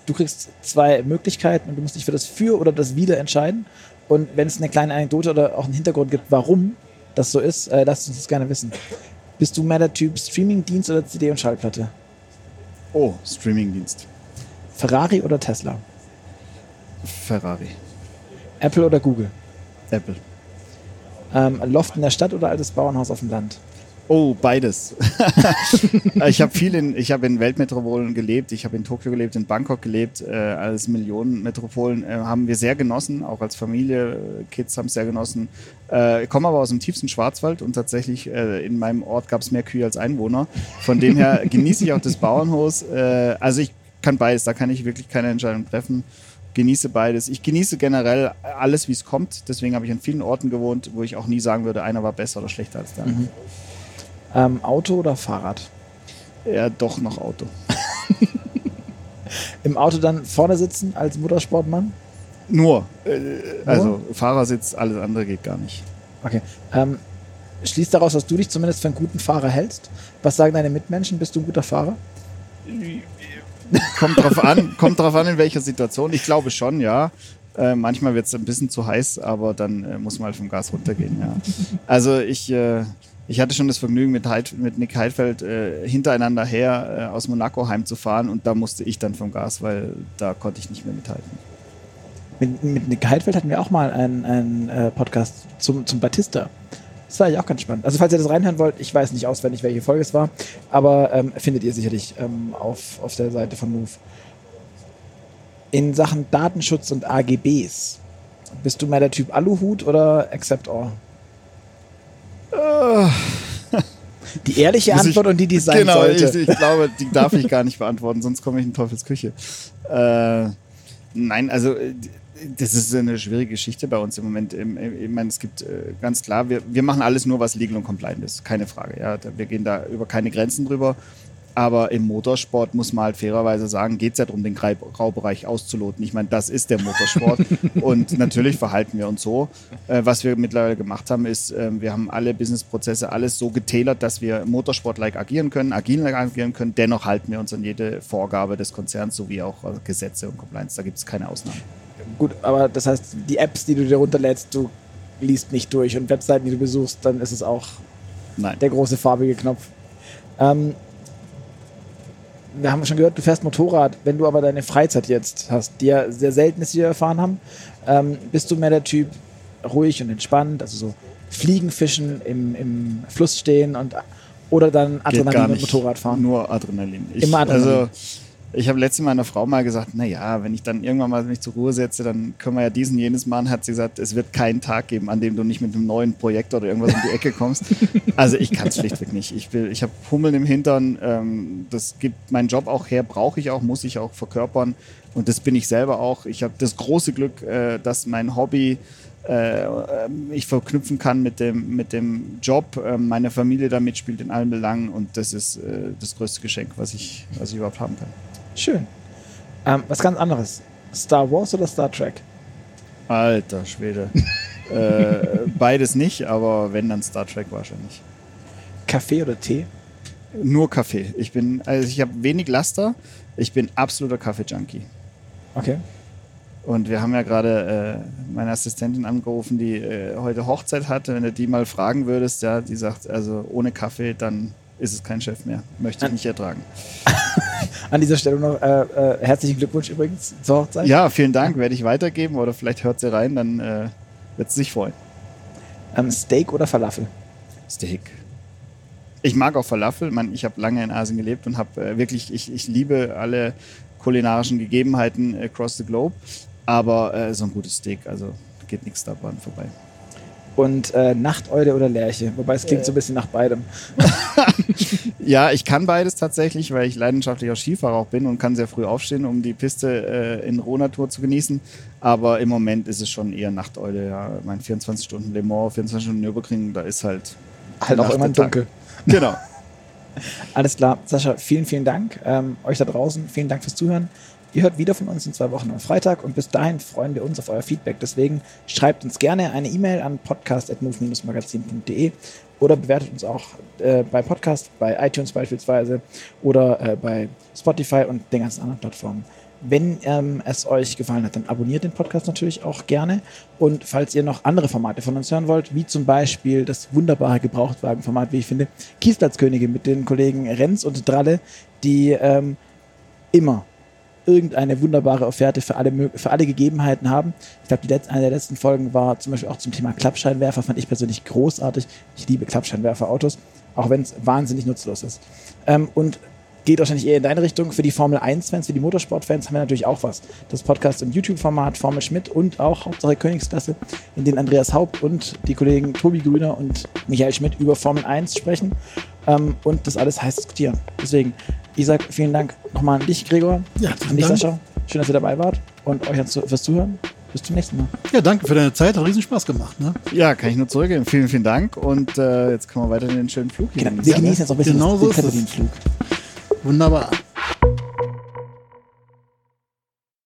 S2: du kriegst zwei Möglichkeiten und du musst dich für das Für oder das Wider entscheiden. Und wenn es eine kleine Anekdote oder auch einen Hintergrund gibt, warum das so ist, äh, lasst uns das gerne wissen. Bist du mehr der Typ Streamingdienst oder CD und Schallplatte?
S4: Oh, Streamingdienst.
S2: Ferrari oder Tesla?
S4: Ferrari.
S2: Apple oder Google?
S4: Apple.
S2: Ähm, Loft in der Stadt oder altes Bauernhaus auf dem Land?
S4: Oh, beides. ich habe viel in, ich habe in Weltmetropolen gelebt, ich habe in Tokio gelebt, in Bangkok gelebt, äh, als Millionenmetropolen äh, haben wir sehr genossen, auch als Familie, Kids haben es sehr genossen. Äh, ich komme aber aus dem tiefsten Schwarzwald und tatsächlich äh, in meinem Ort gab es mehr Kühe als Einwohner. Von dem her genieße ich auch das Bauernhaus. Äh, also ich kann beides, da kann ich wirklich keine Entscheidung treffen genieße beides. Ich genieße generell alles, wie es kommt. Deswegen habe ich an vielen Orten gewohnt, wo ich auch nie sagen würde, einer war besser oder schlechter als der. Mhm.
S2: Ähm, Auto oder Fahrrad?
S4: Ja, doch noch Auto.
S2: Im Auto dann vorne sitzen als Motorsportmann?
S4: Nur. Äh, also Nur? Fahrersitz, alles andere geht gar nicht.
S2: Okay. Ähm, schließt daraus, dass du dich zumindest für einen guten Fahrer hältst. Was sagen deine Mitmenschen? Bist du ein guter Fahrer?
S4: kommt drauf an, kommt drauf an, in welcher Situation. Ich glaube schon, ja. Äh, manchmal wird es ein bisschen zu heiß, aber dann äh, muss man halt vom Gas runtergehen, ja. Also ich, äh, ich hatte schon das Vergnügen, mit, Heid, mit Nick Heidfeld äh, hintereinander her äh, aus Monaco heimzufahren und da musste ich dann vom Gas, weil da konnte ich nicht mehr mithalten.
S2: Mit, mit Nick Heidfeld hatten wir auch mal einen, einen äh, Podcast zum, zum Batista. Das war eigentlich auch ganz spannend. Also falls ihr das reinhören wollt, ich weiß nicht auswendig, welche Folge es war, aber ähm, findet ihr sicherlich ähm, auf, auf der Seite von Move. In Sachen Datenschutz und AGBs, bist du mehr der Typ Aluhut oder Accept All? Die ehrliche Antwort ich, und die, die sein
S4: genau,
S2: sollte.
S4: Ich, ich glaube, die darf ich gar nicht beantworten, sonst komme ich in Teufels Küche. Äh, nein, also äh, das ist eine schwierige Geschichte bei uns im Moment. Ich meine, es gibt äh, ganz klar, wir, wir machen alles nur, was legal und compliant ist. Keine Frage. Ja. Wir gehen da über keine Grenzen drüber. Aber im Motorsport muss man halt fairerweise sagen, geht es ja darum, den Graubereich auszuloten. Ich meine, das ist der Motorsport. und natürlich verhalten wir uns so. Äh, was wir mittlerweile gemacht haben, ist, äh, wir haben alle Businessprozesse, alles so getailert, dass wir Motorsport-like agieren können, agil-like agieren können. Dennoch halten wir uns an jede Vorgabe des Konzerns sowie auch äh, Gesetze und Compliance. Da gibt es keine Ausnahmen.
S2: Gut, aber das heißt, die Apps, die du dir runterlädst, du liest nicht durch und Webseiten, die du besuchst, dann ist es auch Nein. der große farbige Knopf. Ähm, wir haben schon gehört, du fährst Motorrad. Wenn du aber deine Freizeit jetzt hast, die ja sehr selten ist, die wir erfahren haben, ähm, bist du mehr der Typ ruhig und entspannt, also so Fliegen, Fischen, im, im Fluss stehen und oder dann Adrenalin und Motorrad fahren?
S4: Nur Adrenalin.
S2: Ich, Immer Adrenalin. Also
S4: ich habe letztes Mal meiner Frau mal gesagt, naja, wenn ich dann irgendwann mal mich zur Ruhe setze, dann können wir ja diesen, jenes machen. Hat sie gesagt, es wird keinen Tag geben, an dem du nicht mit einem neuen Projekt oder irgendwas um die Ecke kommst. Also ich kann es schlichtweg nicht. Ich, will, ich habe Hummeln im Hintern. Ähm, das gibt meinen Job auch her, brauche ich auch, muss ich auch verkörpern. Und das bin ich selber auch. Ich habe das große Glück, äh, dass mein Hobby äh, ich verknüpfen kann mit dem, mit dem Job, äh, meine Familie da mitspielt in allen Belangen und das ist äh, das größte Geschenk, was ich, was ich überhaupt haben kann.
S2: Schön. Ähm, was ganz anderes. Star Wars oder Star Trek?
S4: Alter Schwede. äh, beides nicht, aber wenn, dann Star Trek wahrscheinlich.
S2: Kaffee oder Tee?
S4: Nur Kaffee. Ich bin, also ich habe wenig Laster. Ich bin absoluter Kaffee-Junkie.
S2: Okay.
S4: Und wir haben ja gerade äh, meine Assistentin angerufen, die äh, heute Hochzeit hatte. Wenn du die mal fragen würdest, ja, die sagt, also ohne Kaffee, dann ist es kein Chef mehr. Möchte ich nicht ertragen.
S2: An dieser Stelle noch äh, äh, herzlichen Glückwunsch übrigens zur Hochzeit.
S4: Ja, vielen Dank. Werde ich weitergeben oder vielleicht hört sie rein, dann äh, wird sie sich freuen.
S2: Ähm, Steak oder Falafel?
S4: Steak. Ich mag auch Falafel. Man, ich habe lange in Asien gelebt und habe äh, wirklich, ich, ich liebe alle kulinarischen Gegebenheiten across the globe. Aber äh, so ein gutes Steak, also geht nichts daran vorbei
S2: und äh, Nachteule oder Lerche. Wobei es klingt äh. so ein bisschen nach beidem.
S4: ja, ich kann beides tatsächlich, weil ich leidenschaftlicher Skifahrer auch bin und kann sehr früh aufstehen, um die Piste äh, in Rohnatur zu genießen. Aber im Moment ist es schon eher Nachteule. Ja. Mein 24 Stunden Le Mans, 24 Stunden Nürburgring, da ist halt.
S2: Halt auch immer dunkel.
S4: Genau.
S2: Alles klar. Sascha, vielen, vielen Dank. Ähm, euch da draußen, vielen Dank fürs Zuhören. Ihr hört wieder von uns in zwei Wochen am Freitag und bis dahin freuen wir uns auf euer Feedback. Deswegen schreibt uns gerne eine E-Mail an podcast.move-magazin.de oder bewertet uns auch äh, bei Podcast, bei iTunes beispielsweise oder äh, bei Spotify und den ganzen anderen Plattformen. Wenn ähm, es euch gefallen hat, dann abonniert den Podcast natürlich auch gerne. Und falls ihr noch andere Formate von uns hören wollt, wie zum Beispiel das wunderbare Gebrauchtwagenformat, wie ich finde, Kiesplatzkönige mit den Kollegen Renz und Dralle, die ähm, immer irgendeine wunderbare Offerte für alle, für alle Gegebenheiten haben. Ich glaube, eine der letzten Folgen war zum Beispiel auch zum Thema Klappscheinwerfer, fand ich persönlich großartig. Ich liebe Klappscheinwerfer-Autos, auch wenn es wahnsinnig nutzlos ist. Ähm, und geht wahrscheinlich eher in deine Richtung. Für die Formel 1-Fans, für die Motorsport-Fans haben wir natürlich auch was. Das Podcast im YouTube-Format Formel Schmidt und auch Hauptsache Königsklasse, in denen Andreas Haupt und die Kollegen Tobi Grüner und Michael Schmidt über Formel 1 sprechen ähm, und das alles heiß diskutieren. Deswegen, ich sage vielen Dank nochmal an dich, Gregor.
S3: Ja,
S2: an dich, Dank. Sascha. Schön, dass ihr dabei wart und euch fürs Zuhören. Bis zum nächsten Mal.
S3: Ja, danke für deine Zeit. Hat riesen Spaß gemacht. Ne?
S4: Ja, kann ich nur zurückgeben. Vielen, vielen Dank. Und äh, jetzt können wir weiter in den schönen Flug
S2: gehen. Genau, wir genießen jetzt auch ein bisschen
S3: genau so den Flug. Wunderbar.